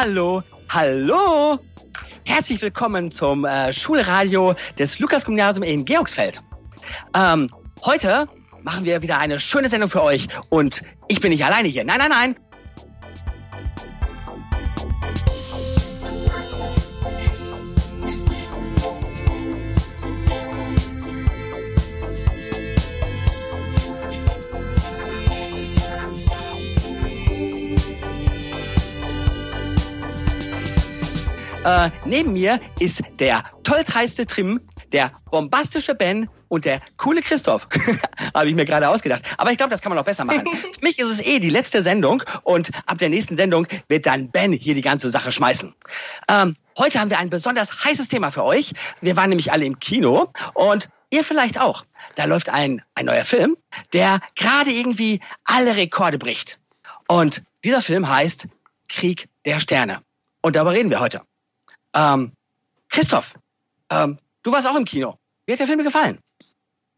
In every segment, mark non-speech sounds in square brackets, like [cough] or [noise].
Hallo, hallo. Herzlich willkommen zum äh, Schulradio des Lukas-Gymnasium in Georgsfeld. Ähm, heute machen wir wieder eine schöne Sendung für euch und ich bin nicht alleine hier. Nein, nein, nein. Äh, neben mir ist der tolltreiste Trim, der bombastische Ben und der coole Christoph. [laughs] Habe ich mir gerade ausgedacht. Aber ich glaube, das kann man noch besser machen. [laughs] Für mich ist es eh die letzte Sendung und ab der nächsten Sendung wird dann Ben hier die ganze Sache schmeißen. Ähm, heute haben wir ein besonders heißes Thema für euch. Wir waren nämlich alle im Kino und Ihr vielleicht auch. Da läuft ein, ein neuer Film, der gerade irgendwie alle Rekorde bricht. Und dieser Film heißt Krieg der Sterne. Und darüber reden wir heute. Ähm, Christoph, ähm, du warst auch im Kino. Wie hat der Film gefallen?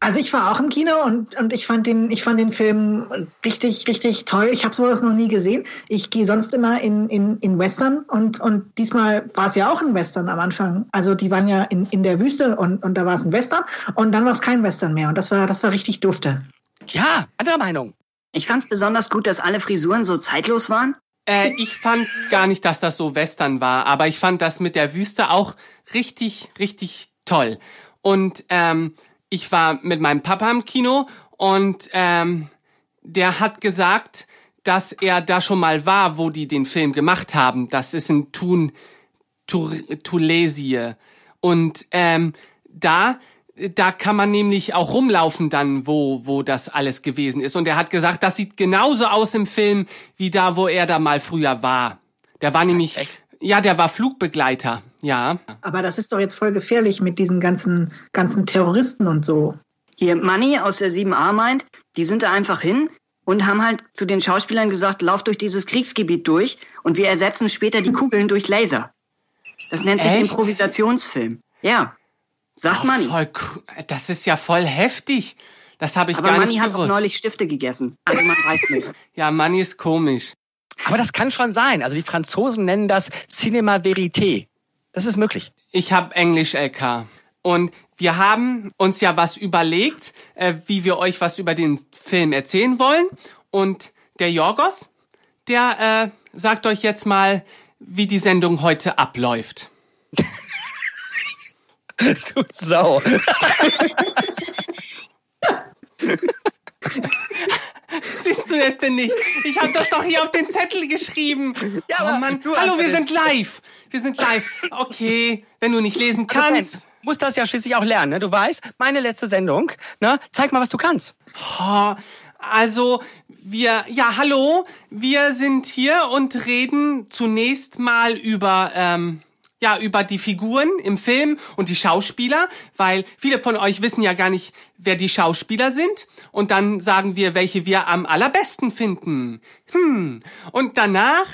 Also ich war auch im Kino und, und ich fand den ich fand den Film richtig richtig toll. Ich habe sowas noch nie gesehen. Ich gehe sonst immer in, in, in Western und und diesmal war es ja auch ein Western am Anfang. Also die waren ja in, in der Wüste und, und da war es ein Western und dann war es kein Western mehr und das war das war richtig dufte. Ja, andere Meinung. Ich fand es besonders gut, dass alle Frisuren so zeitlos waren. Äh, ich fand gar nicht, dass das so Western war, aber ich fand das mit der Wüste auch richtig, richtig toll. Und ähm, ich war mit meinem Papa im Kino und ähm, der hat gesagt, dass er da schon mal war, wo die den Film gemacht haben. Das ist in Thun, Tulesie. Und ähm, da da kann man nämlich auch rumlaufen dann, wo, wo das alles gewesen ist. Und er hat gesagt, das sieht genauso aus im Film, wie da, wo er da mal früher war. Der war nämlich, Echt? ja, der war Flugbegleiter, ja. Aber das ist doch jetzt voll gefährlich mit diesen ganzen, ganzen Terroristen und so. Hier, Manny aus der 7a meint, die sind da einfach hin und haben halt zu den Schauspielern gesagt, lauf durch dieses Kriegsgebiet durch und wir ersetzen später die [laughs] Kugeln durch Laser. Das nennt sich Echt? Improvisationsfilm. Ja. Sagt oh, Manni. Voll, das ist ja voll heftig. Das habe ich Aber gar Manni nicht gewusst. hat auch neulich Stifte gegessen. Also man weiß nicht. [laughs] ja, Manni ist komisch. Aber das kann schon sein. Also die Franzosen nennen das Cinema Verité. Das ist möglich. Ich habe Englisch LK. Und wir haben uns ja was überlegt, äh, wie wir euch was über den Film erzählen wollen. Und der Jorgos, der äh, sagt euch jetzt mal, wie die Sendung heute abläuft. [laughs] Du Sau. Siehst du das denn nicht? Ich habe das doch hier auf den Zettel geschrieben. Ja, oh Mann. Hallo, wir sind live. Wir sind live. Okay, wenn du nicht lesen kannst. Du musst das ja schließlich auch lernen. Ne? Du weißt, meine letzte Sendung. Ne? Zeig mal, was du kannst. Oh, also, wir, ja, hallo. Wir sind hier und reden zunächst mal über, ähm, ja, über die Figuren im Film und die Schauspieler, weil viele von euch wissen ja gar nicht, wer die Schauspieler sind. Und dann sagen wir, welche wir am allerbesten finden. Hm. Und danach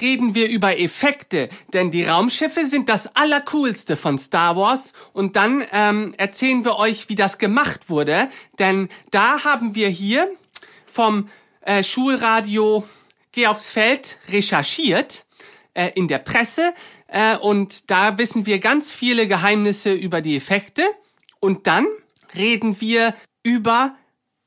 reden wir über Effekte, denn die Raumschiffe sind das Allercoolste von Star Wars. Und dann ähm, erzählen wir euch, wie das gemacht wurde, denn da haben wir hier vom äh, Schulradio Georgsfeld recherchiert äh, in der Presse äh, und da wissen wir ganz viele Geheimnisse über die Effekte. Und dann reden wir über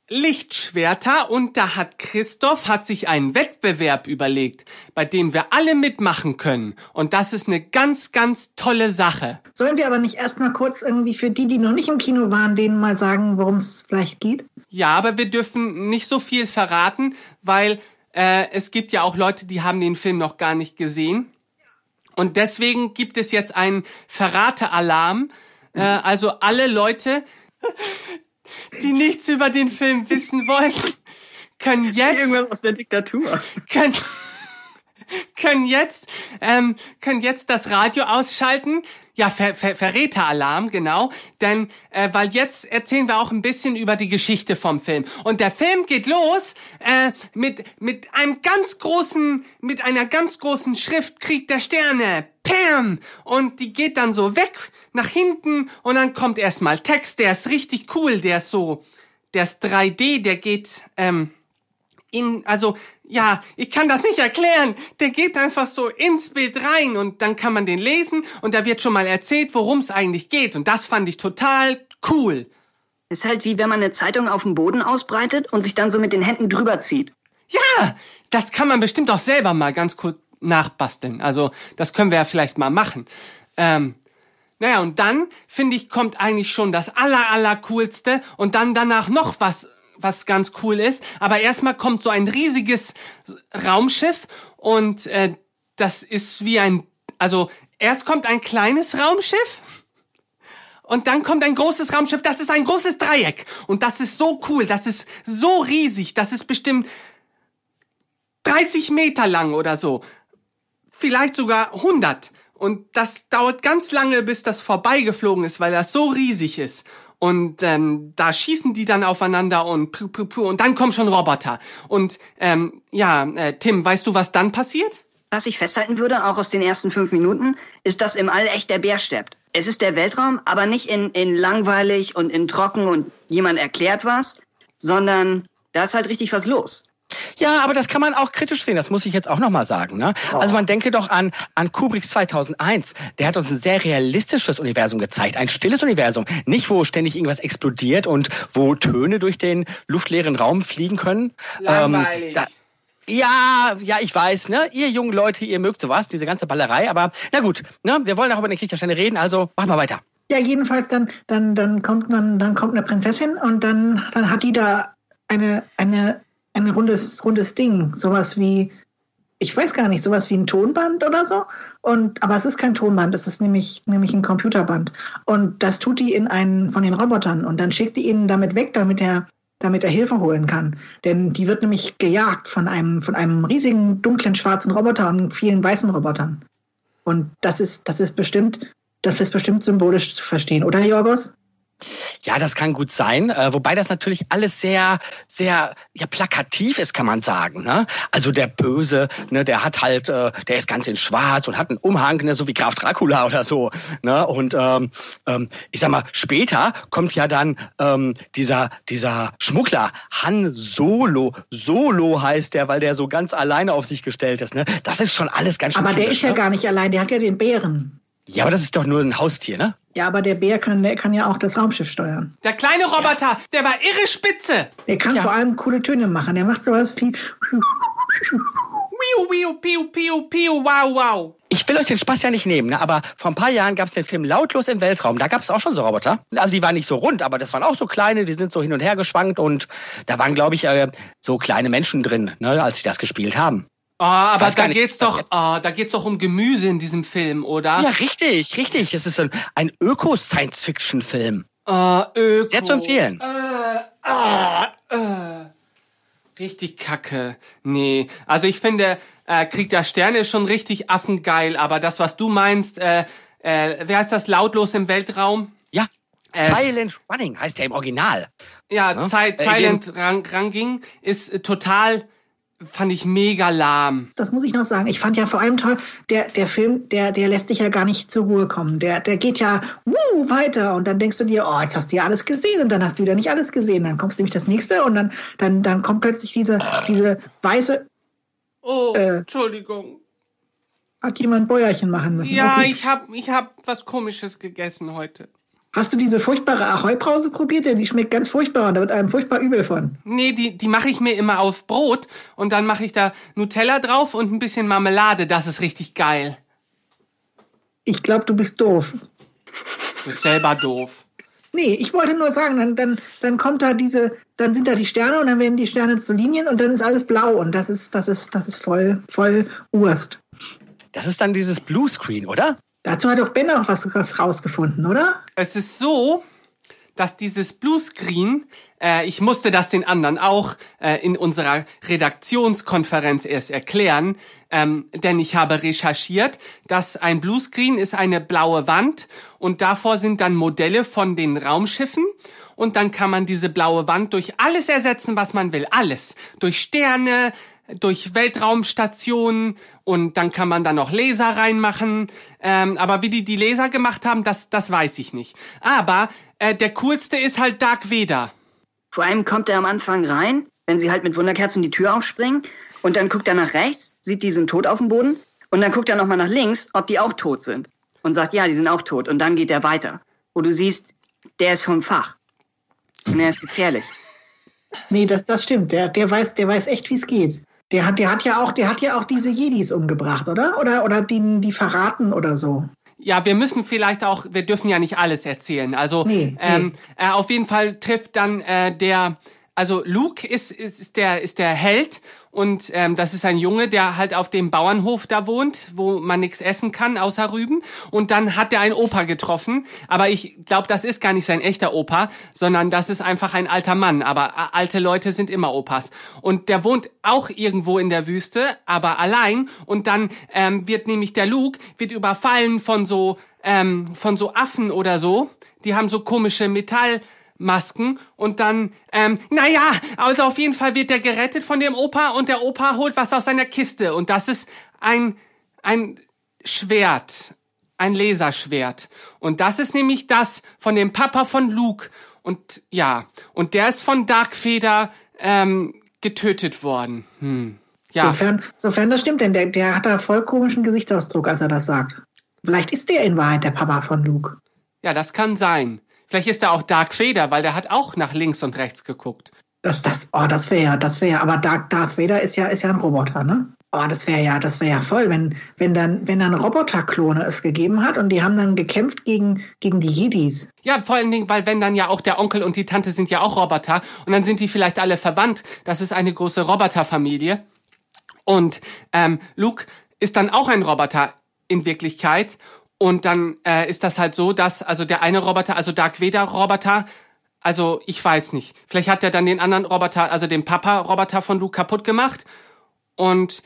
Lichtschwerter und da hat Christoph hat sich einen Wettbewerb überlegt, bei dem wir alle mitmachen können und das ist eine ganz ganz tolle Sache. Sollen wir aber nicht erstmal kurz irgendwie für die, die noch nicht im Kino waren, denen mal sagen, worum es vielleicht geht? Ja, aber wir dürfen nicht so viel verraten, weil äh, es gibt ja auch Leute, die haben den Film noch gar nicht gesehen und deswegen gibt es jetzt einen Verratealarm. Äh, also alle Leute, die nichts über den Film wissen wollen, können jetzt irgendwas aus der Diktatur können können jetzt ähm, können jetzt das Radio ausschalten ja, Ver Ver Verräteralarm, genau. Denn, äh, weil jetzt erzählen wir auch ein bisschen über die Geschichte vom Film. Und der Film geht los äh, mit, mit einem ganz großen, mit einer ganz großen Schrift Krieg der Sterne. Pam! Und die geht dann so weg nach hinten und dann kommt erstmal Text, der ist richtig cool, der ist so, der ist 3D, der geht ähm, in, also, ja, ich kann das nicht erklären. Der geht einfach so ins Bild rein und dann kann man den lesen und da wird schon mal erzählt, worum es eigentlich geht. Und das fand ich total cool. Ist halt wie wenn man eine Zeitung auf dem Boden ausbreitet und sich dann so mit den Händen drüber zieht. Ja, das kann man bestimmt auch selber mal ganz kurz nachbasteln. Also, das können wir ja vielleicht mal machen. Ähm, naja, und dann, finde ich, kommt eigentlich schon das aller, aller coolste und dann danach noch was, was ganz cool ist. Aber erstmal kommt so ein riesiges Raumschiff und äh, das ist wie ein, also erst kommt ein kleines Raumschiff und dann kommt ein großes Raumschiff, das ist ein großes Dreieck. Und das ist so cool, das ist so riesig, das ist bestimmt 30 Meter lang oder so. Vielleicht sogar 100. Und das dauert ganz lange, bis das vorbeigeflogen ist, weil das so riesig ist. Und ähm, da schießen die dann aufeinander und puh, puh, puh, und dann kommen schon Roboter. Und ähm, ja, äh, Tim, weißt du, was dann passiert? Was ich festhalten würde, auch aus den ersten fünf Minuten, ist, dass im All echt der Bär stirbt. Es ist der Weltraum, aber nicht in, in langweilig und in trocken und jemand erklärt was, sondern da ist halt richtig was los. Ja, aber das kann man auch kritisch sehen, das muss ich jetzt auch nochmal sagen. Ne? Oh. Also man denke doch an, an Kubricks 2001, der hat uns ein sehr realistisches Universum gezeigt, ein stilles Universum, nicht wo ständig irgendwas explodiert und wo Töne durch den luftleeren Raum fliegen können. Langweilig. Ähm, da, ja, ja, ich weiß, ne? Ihr jungen Leute, ihr mögt sowas, diese ganze Ballerei, aber na gut, ne? Wir wollen auch über den Krieg der Sterne reden, also machen wir weiter. Ja, jedenfalls dann, dann, dann kommt man, dann kommt eine Prinzessin und dann, dann hat die da eine, eine, ein rundes, rundes Ding, sowas wie, ich weiß gar nicht, sowas wie ein Tonband oder so. Und, aber es ist kein Tonband, es ist nämlich, nämlich ein Computerband. Und das tut die in einen von den Robotern und dann schickt die ihn damit weg, damit er, damit er Hilfe holen kann. Denn die wird nämlich gejagt von einem, von einem riesigen, dunklen, schwarzen Roboter und vielen weißen Robotern. Und das ist, das ist bestimmt, das ist bestimmt symbolisch zu verstehen, oder Jorgos? Ja, das kann gut sein, äh, wobei das natürlich alles sehr, sehr ja, plakativ ist, kann man sagen. Ne? Also der Böse, ne, der hat halt, äh, der ist ganz in Schwarz und hat einen Umhang, ne, so wie Graf Dracula oder so. Ne? Und ähm, ähm, ich sag mal, später kommt ja dann ähm, dieser, dieser Schmuggler, Han Solo. Solo heißt der, weil der so ganz alleine auf sich gestellt ist. Ne? Das ist schon alles ganz schön. Aber der ist ja ne? gar nicht allein, der hat ja den Bären. Ja, aber das ist doch nur ein Haustier, ne? Ja, aber der Bär kann, der kann ja auch das Raumschiff steuern. Der kleine Roboter, der war irre spitze. Der kann Ja. vor allem coole Töne machen. Der macht sowas wie. Wiu, wiu, piu, piu, piu, wow, wow. Ich will euch den Spaß ja nicht nehmen, ne? aber vor ein paar Jahren gab es den Film Lautlos im Weltraum. Da gab es auch schon so Roboter. Also die waren nicht so rund, aber das waren auch so kleine, die sind so hin und her geschwankt und da waren, glaube ich, äh, so kleine Menschen drin, ne, als sie das gespielt haben. Oh, aber da nicht, geht's doch, oh, da geht's doch um Gemüse in diesem Film, oder? Ja, richtig, richtig. Das ist ein, ein Öko-Science-Fiction-Film. Äh, Öko. Sehr zu empfehlen. Äh, ah, äh. Richtig kacke. Nee. Also ich finde, äh, Krieg der Sterne ist schon richtig affengeil, aber das, was du meinst, äh, äh, wer heißt das lautlos im Weltraum? Ja, Äh. Silent Running heißt der im Original. Ja, Zi- äh, Silent Rang Ranging ist äh, total, fand ich mega lahm. Das muss ich noch sagen. Ich fand ja vor allem toll, der, der Film, der, der lässt dich ja gar nicht zur Ruhe kommen. Der, der geht ja wuh, weiter und dann denkst du dir, oh, jetzt hast du ja alles gesehen und dann hast du wieder nicht alles gesehen. Dann kommst nämlich das nächste und dann, dann, dann kommt plötzlich diese, diese weiße, Oh, Äh. Entschuldigung. hat jemand Bäuerchen machen müssen. Ja, Okay. ich hab, ich hab was Komisches gegessen heute. Hast du diese furchtbare Ahoi-Brause probiert? Denn die schmeckt ganz furchtbar und da wird einem furchtbar übel von. Nee, die, die mache ich mir immer auf Brot und dann mache ich da Nutella drauf und ein bisschen Marmelade. Das ist richtig geil. Ich glaube, du bist doof. Du bist selber doof. Nee, ich wollte nur sagen, dann, dann, dann kommt da diese, dann sind da die Sterne und dann werden die Sterne zu Linien und dann ist alles blau und das ist, das ist, das ist voll, voll Urst. Das ist dann dieses Bluescreen, oder? Dazu hat auch Ben auch was, rausgefunden, oder? Es ist so, dass dieses Bluescreen, äh, ich musste das den anderen auch äh, in unserer Redaktionskonferenz erst erklären, ähm, denn ich habe recherchiert, dass ein Bluescreen ist eine blaue Wand und davor sind dann Modelle von den Raumschiffen und dann kann man diese blaue Wand durch alles ersetzen, was man will, alles, durch Sterne, durch Weltraumstationen und dann kann man da noch Laser reinmachen. Ähm, aber wie die die Laser gemacht haben, das, das weiß ich nicht. Aber äh, der coolste ist halt Dark Vader. Vor allem kommt er am Anfang rein wenn sie halt mit Wunderkerzen die Tür aufspringen. Und dann guckt er nach rechts, sieht, die sind tot auf dem Boden. Und dann guckt er nochmal nach links, ob die auch tot sind. Und sagt, ja, die sind auch tot. Und dann geht er weiter. Wo du siehst, der ist vom Fach. Und er ist gefährlich. Nee, das, das stimmt. Der, der, weiß, der weiß echt, wie es geht. Der hat, der hat ja auch, der hat ja auch diese Jedis umgebracht, oder? Oder, oder die, die verraten oder so. Ja, wir müssen vielleicht auch, wir dürfen ja nicht alles erzählen. Also Nee, nee. Ähm, äh, auf jeden Fall trifft dann äh, der, also Luke ist, ist, ist der ist der Held und ähm, das ist ein Junge, der halt auf dem Bauernhof da wohnt, wo man nichts essen kann außer Rüben. Und dann hat er einen Opa getroffen, aber ich glaube, das ist gar nicht sein echter Opa, sondern das ist einfach ein alter Mann. Aber äh, alte Leute sind immer Opas. Und der wohnt auch irgendwo in der Wüste, aber allein. Und dann ähm, wird nämlich der Luke wird überfallen von so ähm, von so Affen oder so. Die haben so komische Metall Masken und dann, ähm, naja, also auf jeden Fall wird der gerettet von dem Opa und der Opa holt was aus seiner Kiste und das ist ein, ein Schwert, ein Laserschwert. Und das ist nämlich das von dem Papa von Luke und ja, und der ist von Darkfeder ähm, getötet worden. Hm. Ja. Sofern, sofern das stimmt, denn der, der hat da voll komischen Gesichtsausdruck, als er das sagt. Vielleicht ist der in Wahrheit der Papa von Luke. ja, das kann sein. Vielleicht ist er auch Dark Vader, weil der hat auch nach links und rechts geguckt. Das, das, oh, das wäre ja, das wäre ja, aber Darth, Darth Vader ist ja, ist ja ein Roboter, ne? Oh, das wäre ja, das wäre ja voll, wenn, wenn dann, wenn dann Roboterklone es gegeben hat und die haben dann gekämpft gegen, gegen die Jedis. Ja, vor allen Dingen, weil wenn dann ja auch der Onkel und die Tante sind ja auch Roboter und dann sind die vielleicht alle verwandt. Das ist eine große Roboterfamilie. Und ähm, Luke ist dann auch ein Roboter in Wirklichkeit. Und dann äh, ist das halt so, dass also der eine Roboter, also Dark Vader Roboter, also ich weiß nicht. Vielleicht hat er dann den anderen Roboter, also den Papa Roboter von Luke kaputt gemacht. Und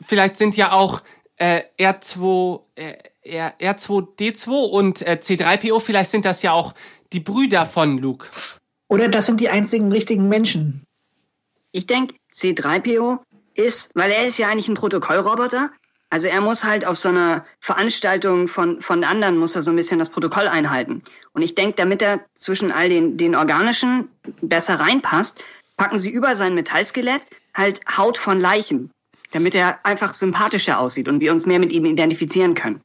vielleicht sind ja auch äh, R2, äh, R, R2D2 und äh, C3PO, vielleicht sind das ja auch die Brüder von Luke. Oder das sind die einzigen richtigen Menschen. Ich denke, C3PO ist, weil er ist ja eigentlich ein Protokollroboter. Also er muss halt auf so einer Veranstaltung von, von anderen, muss er so ein bisschen das Protokoll einhalten. Und ich denke, damit er zwischen all den, den organischen besser reinpasst, packen sie über sein Metallskelett halt Haut von Leichen, damit er einfach sympathischer aussieht und wir uns mehr mit ihm identifizieren können.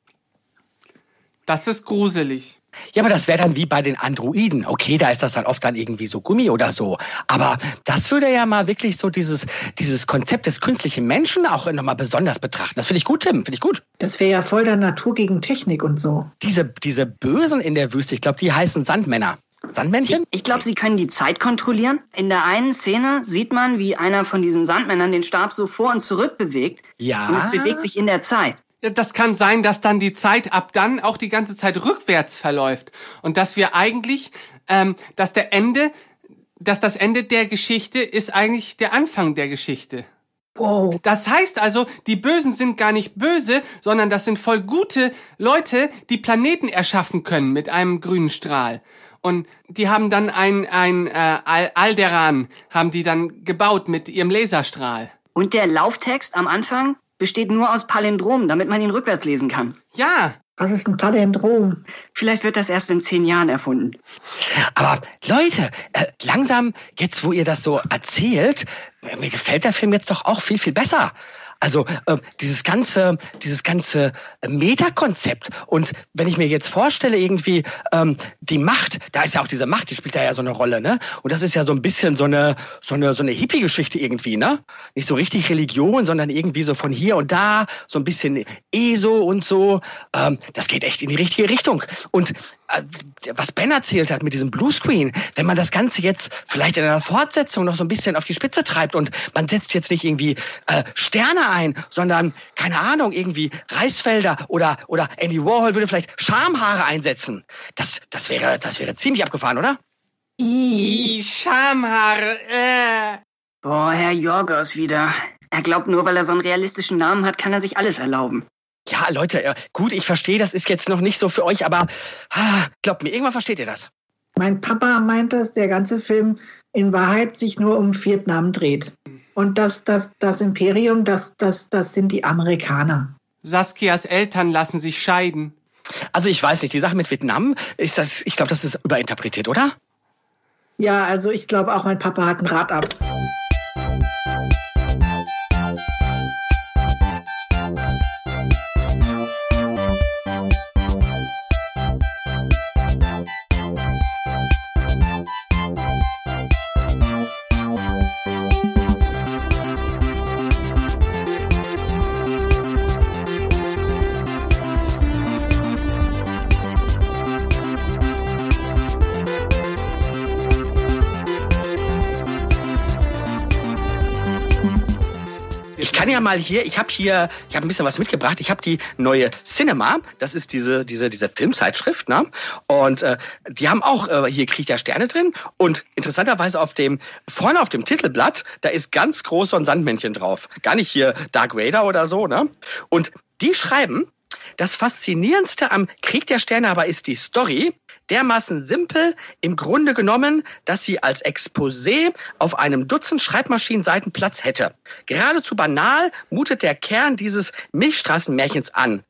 Das ist gruselig. Ja, aber das wäre dann wie bei den Androiden. Okay, da ist das dann oft dann irgendwie so Gummi oder so. Aber das würde ja mal wirklich so dieses, dieses Konzept des künstlichen Menschen auch nochmal besonders betrachten. Das finde ich gut, Tim. Finde ich gut. Das wäre ja voll der Natur gegen Technik und so. Diese, diese Bösen in der Wüste, ich glaube, die heißen Sandmänner. Sandmännchen? Ich, ich glaube, sie können die Zeit kontrollieren. In der einen Szene sieht man, wie einer von diesen Sandmännern den Stab so vor und zurück bewegt. Ja. Und es bewegt sich in der Zeit. Ja, Das kann sein, dass dann die Zeit ab dann auch die ganze Zeit rückwärts verläuft und dass wir eigentlich, ähm, dass der Ende, dass das Ende der Geschichte ist eigentlich der Anfang der Geschichte. Wow. Das heißt also, die Bösen sind gar nicht böse, sondern das sind voll gute Leute, die Planeten erschaffen können mit einem grünen Strahl. Und die haben dann ein, ein äh, Al- Alderan, haben die dann gebaut mit ihrem Laserstrahl. Und der Lauftext am Anfang besteht nur aus Palindromen, damit man ihn rückwärts lesen kann. Ja, Was ist ein Palindrom? Vielleicht wird das erst in zehn Jahren erfunden. Aber Leute, äh, langsam, jetzt wo ihr das so erzählt, mir gefällt der Film jetzt doch auch viel, viel besser. Also äh, dieses ganze, dieses ganze äh, Metakonzept. Und wenn ich mir jetzt vorstelle, irgendwie ähm, die Macht, da ist ja auch diese Macht, die spielt da ja so eine Rolle, ne? Und das ist ja so ein bisschen so eine, so eine, so eine Hippie-Geschichte irgendwie, ne? Nicht so richtig Religion, sondern irgendwie so von hier und da, so ein bisschen ESO und so. Ähm, das geht echt in die richtige Richtung. Und äh, was Ben erzählt hat mit diesem Bluescreen, wenn man das Ganze jetzt vielleicht in einer Fortsetzung noch so ein bisschen auf die Spitze treibt und man setzt jetzt nicht irgendwie äh, Sterne ein, sondern keine Ahnung irgendwie Reisfelder oder oder Andy Warhol würde vielleicht Schamhaare einsetzen. Das das wäre das wäre ziemlich abgefahren, oder? I, Schamhaare, äh. Boah, Herr Jorgos wieder. Er glaubt nur, weil er so einen realistischen Namen hat, kann er sich alles erlauben. Ja, Leute, äh, gut, ich verstehe, das ist jetzt noch nicht so für euch, aber ah, glaubt mir, irgendwann versteht ihr das. Mein Papa meint, dass der ganze Film in Wahrheit sich nur um Vietnam dreht. Und das, das, das Imperium, das, das, das sind die Amerikaner. Saskias Eltern lassen sich scheiden. Also ich weiß nicht, die Sache mit Vietnam, ist das, ich glaube, das ist überinterpretiert, oder? Ja, also ich glaube auch, mein Papa hat ein Rad ab. Kann ja mal hier, ich habe hier, ich habe ein bisschen was mitgebracht. Ich habe die neue Cinema, das ist diese diese diese Filmzeitschrift, ne? Und äh, die haben auch äh, hier Krieg der Sterne drin und interessanterweise auf dem vorne auf dem Titelblatt, da ist ganz groß so ein Sandmännchen drauf. Gar nicht hier Dark Vader oder so, ne? Und die schreiben, das Faszinierendste am Krieg der Sterne aber ist die Story, dermaßen simpel im Grunde genommen, dass sie als Exposé auf einem Dutzend Schreibmaschinenseiten Platz hätte. Geradezu banal mutet der Kern dieses Milchstraßenmärchens an.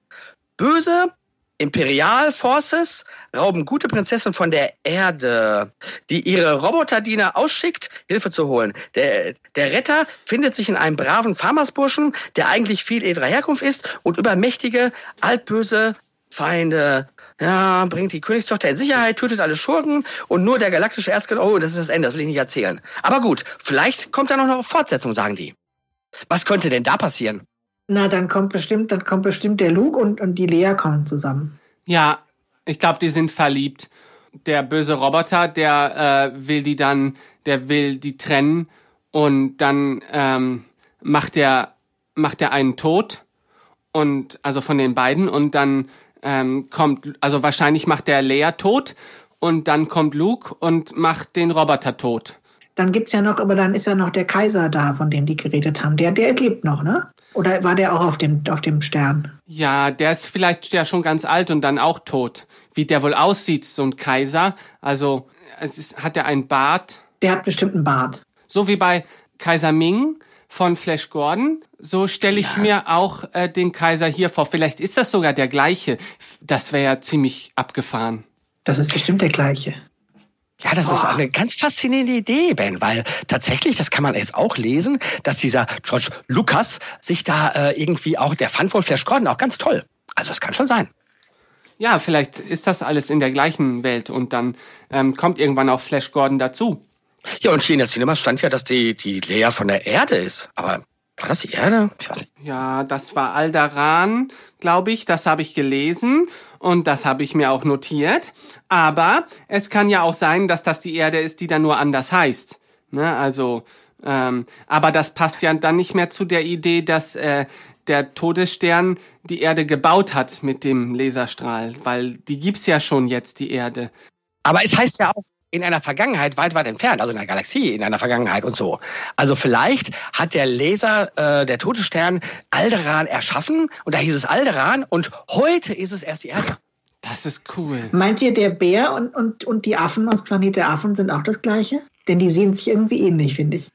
Böse, Imperial Forces rauben gute Prinzessin von der Erde, die ihre Roboterdiener ausschickt, Hilfe zu holen. Der, der Retter findet sich in einem braven Farmersburschen, der eigentlich viel edler Herkunft ist und übermächtige, altböse Feinde. Ja, bringt die Königstochter in Sicherheit, tötet alle Schurken und nur der galaktische Erzgott. Oh, das ist das Ende, das will ich nicht erzählen. Aber gut, vielleicht kommt da noch eine Fortsetzung, sagen die. Was könnte denn da passieren? Na, dann kommt bestimmt, dann kommt bestimmt der Luke und, und die Lea kommen zusammen. Ja, ich glaube, die sind verliebt. Der böse Roboter, der äh, will die dann, der will die trennen und dann ähm, macht er macht er einen tot und also von den beiden und dann ähm, kommt, also wahrscheinlich macht der Lea tot und dann kommt Luke und macht den Roboter tot. Dann gibt's ja noch, aber dann ist ja noch der Kaiser da, von dem die geredet haben. Der, der lebt noch, ne? Oder war der auch auf dem, auf dem Stern? Ja, der ist vielleicht ja schon ganz alt und dann auch tot. Wie der wohl aussieht, so ein Kaiser. Also, es ist, hat er einen Bart? Der hat bestimmt einen Bart. So wie bei Kaiser Ming von Flash Gordon. So stelle ich ja. mir auch äh, den Kaiser hier vor. Vielleicht ist das sogar der gleiche. Das wäre ja ziemlich abgefahren. Das ist bestimmt der gleiche. Ja, das ist eine ganz faszinierende Idee, Ben, weil tatsächlich, das kann man jetzt auch lesen, dass dieser George Lucas sich da äh, irgendwie auch, der fand wohl Flash Gordon auch ganz toll. Also das kann schon sein. Ja, vielleicht ist das alles in der gleichen Welt und dann ähm, kommt irgendwann auch Flash Gordon dazu. Ja, und hier in der Cinema stand ja, dass die, die Lea von der Erde ist. Aber war das die Erde? Ich weiß nicht. Ja, das war Aldaran, glaube ich. Das habe ich gelesen und das habe ich mir auch notiert. Aber es kann ja auch sein, dass das die Erde ist, die dann nur anders heißt. Ne? Also, ähm, aber das passt ja dann nicht mehr zu der Idee, dass äh, der Todesstern die Erde gebaut hat mit dem Laserstrahl, weil die gibt's ja schon jetzt, die Erde. Aber es heißt ja auch, in einer Vergangenheit weit, weit entfernt, also in einer Galaxie, in einer Vergangenheit und so. Also vielleicht hat der Laser, äh, der Todesstern, Alderan erschaffen und da hieß es Alderan und heute ist es erst die Erde. Das ist cool. Meint ihr, der Bär und, und, und die Affen aus Planet der Affen sind auch das gleiche? Denn die sehen sich irgendwie ähnlich, finde ich.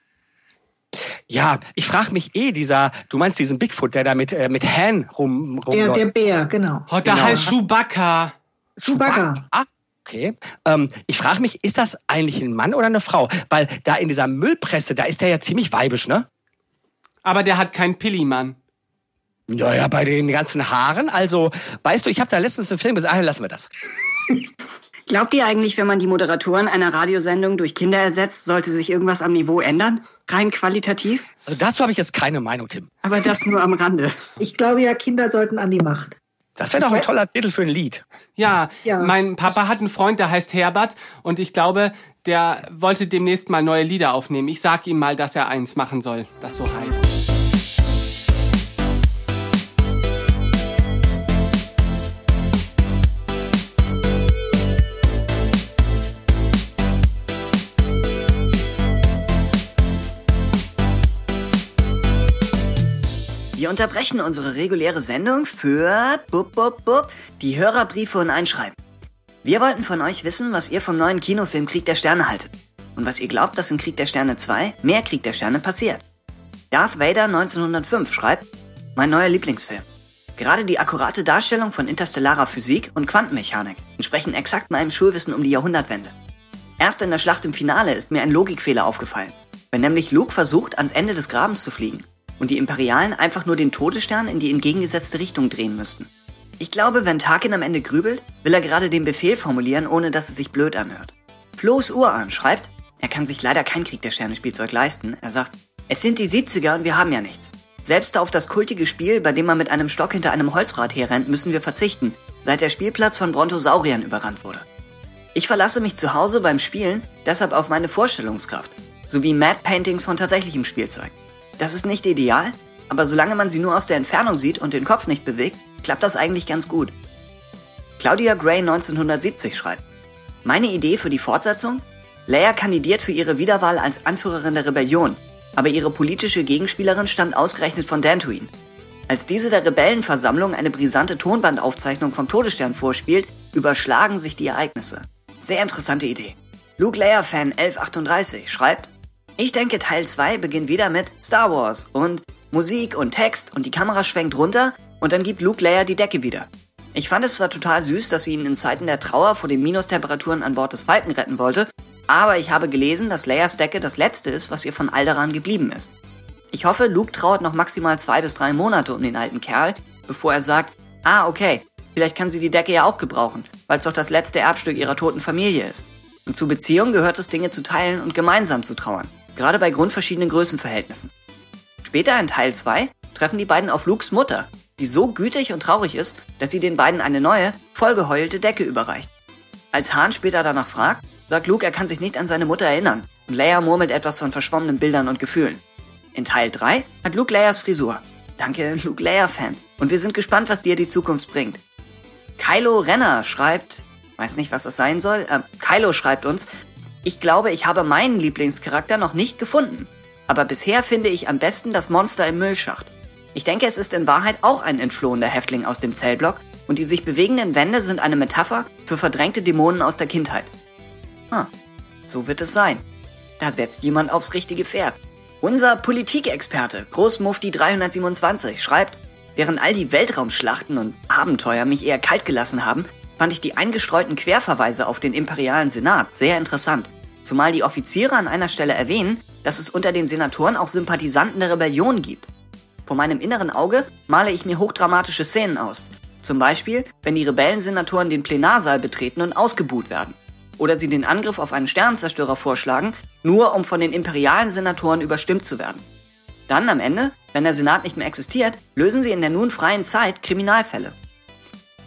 Ja, ich frage mich eh, dieser, du meinst diesen Bigfoot, der da mit, äh, mit Han rum, rum Der, der Bär, genau. Oh, der genau. heißt Chewbacca. Chewbacca. Chewbacca. Okay. Ähm, ich frage mich, ist das eigentlich ein Mann oder eine Frau? Weil da in dieser Müllpresse, da ist der ja ziemlich weibisch, ne? Aber der hat keinen Pillimann. Ja, ja, bei den ganzen Haaren. Also, weißt du, ich habe da letztens einen Film gesagt, lassen wir das. [laughs] Glaubt ihr eigentlich, wenn man die Moderatoren einer Radiosendung durch Kinder ersetzt, sollte sich irgendwas am Niveau ändern? Rein qualitativ? Also dazu habe ich jetzt keine Meinung, Tim. Aber das nur am Rande. Ich glaube ja, Kinder sollten an die Macht. Das wäre doch ein toller Titel für ein Lied. Ja, ja, mein Papa hat einen Freund, der heißt Herbert und ich glaube, der wollte demnächst mal neue Lieder aufnehmen. Ich sag ihm mal, dass er eins machen soll, das so heißt. Unterbrechen unsere reguläre Sendung für bup, bup, bup, die Hörerbriefe und Einschreiben. Wir wollten von euch wissen, was ihr vom neuen Kinofilm Krieg der Sterne haltet und was ihr glaubt, dass in Krieg der Sterne 2 mehr Krieg der Sterne passiert. Darth Vader 1905 schreibt, mein neuer Lieblingsfilm. Gerade die akkurate Darstellung von interstellarer Physik und Quantenmechanik entsprechen exakt meinem Schulwissen um die Jahrhundertwende. Erst in der Schlacht im Finale ist mir ein Logikfehler aufgefallen, wenn nämlich Luke versucht, ans Ende des Grabens zu fliegen und die Imperialen einfach nur den Todesstern in die entgegengesetzte Richtung drehen müssten. Ich glaube, wenn Tarkin am Ende grübelt, will er gerade den Befehl formulieren, ohne dass es sich blöd anhört. Flo's Urahn schreibt, er kann sich leider kein Krieg der Sterne Spielzeug leisten. Er sagt, es sind die 70er und wir haben ja nichts. Selbst auf das kultige Spiel, bei dem man mit einem Stock hinter einem Holzrad herrennt, müssen wir verzichten, seit der Spielplatz von Brontosauriern überrannt wurde. Ich verlasse mich zu Hause beim Spielen deshalb auf meine Vorstellungskraft, sowie Mad Paintings von tatsächlichem Spielzeug. Das ist nicht ideal, aber solange man sie nur aus der Entfernung sieht und den Kopf nicht bewegt, klappt das eigentlich ganz gut. Claudia Gray 1970 schreibt, meine Idee für die Fortsetzung? Leia kandidiert für ihre Wiederwahl als Anführerin der Rebellion, aber ihre politische Gegenspielerin stammt ausgerechnet von Dantooine. Als diese der Rebellenversammlung eine brisante Tonbandaufzeichnung vom Todesstern vorspielt, überschlagen sich die Ereignisse. Sehr interessante Idee. Luke Leia Fan 1138 schreibt, ich denke Teil 2 beginnt wieder mit Star Wars und Musik und Text und die Kamera schwenkt runter und dann gibt Luke Leia die Decke wieder. Ich fand es zwar total süß, dass sie ihn in Zeiten der Trauer vor den Minustemperaturen an Bord des Falken retten wollte, aber ich habe gelesen, dass Leias Decke das letzte ist, was ihr von Alderan geblieben ist. Ich hoffe, Luke trauert noch maximal zwei bis drei Monate um den alten Kerl, bevor er sagt, ah, okay, vielleicht kann sie die Decke ja auch gebrauchen, weil es doch das letzte Erbstück ihrer toten Familie ist. Und zu Beziehungen gehört es, Dinge zu teilen und gemeinsam zu trauern, gerade bei grundverschiedenen Größenverhältnissen. Später in Teil 2 treffen die beiden auf Lukes Mutter, die so gütig und traurig ist, dass sie den beiden eine neue, vollgeheulte Decke überreicht. Als Hahn später danach fragt, sagt Luke, er kann sich nicht an seine Mutter erinnern und Leia murmelt etwas von verschwommenen Bildern und Gefühlen. In Teil 3 hat Luke Leias Frisur. Danke, [laughs] Luke Leia-Fan. Und wir sind gespannt, was dir die Zukunft bringt. Kylo Renner schreibt, weiß nicht, was das sein soll, äh, Kylo schreibt uns, ich glaube, ich habe meinen Lieblingscharakter noch nicht gefunden. Aber bisher finde ich am besten das Monster im Müllschacht. Ich denke, es ist in Wahrheit auch ein entflohener Häftling aus dem Zellblock und die sich bewegenden Wände sind eine Metapher für verdrängte Dämonen aus der Kindheit. Ah, so wird es sein. Da setzt jemand aufs richtige Pferd. Unser Politikexperte, Großmufti 327, schreibt, während all die Weltraumschlachten und Abenteuer mich eher kalt gelassen haben, fand ich die eingestreuten Querverweise auf den imperialen Senat sehr interessant. Zumal die Offiziere an einer Stelle erwähnen, dass es unter den Senatoren auch Sympathisanten der Rebellion gibt. Vor meinem inneren Auge male ich mir hochdramatische Szenen aus. Zum Beispiel, wenn die Rebellensenatoren den Plenarsaal betreten und ausgebuht werden oder sie den Angriff auf einen Sternenzerstörer vorschlagen, nur um von den imperialen Senatoren überstimmt zu werden. Dann am Ende, wenn der Senat nicht mehr existiert, lösen sie in der nun freien Zeit Kriminalfälle.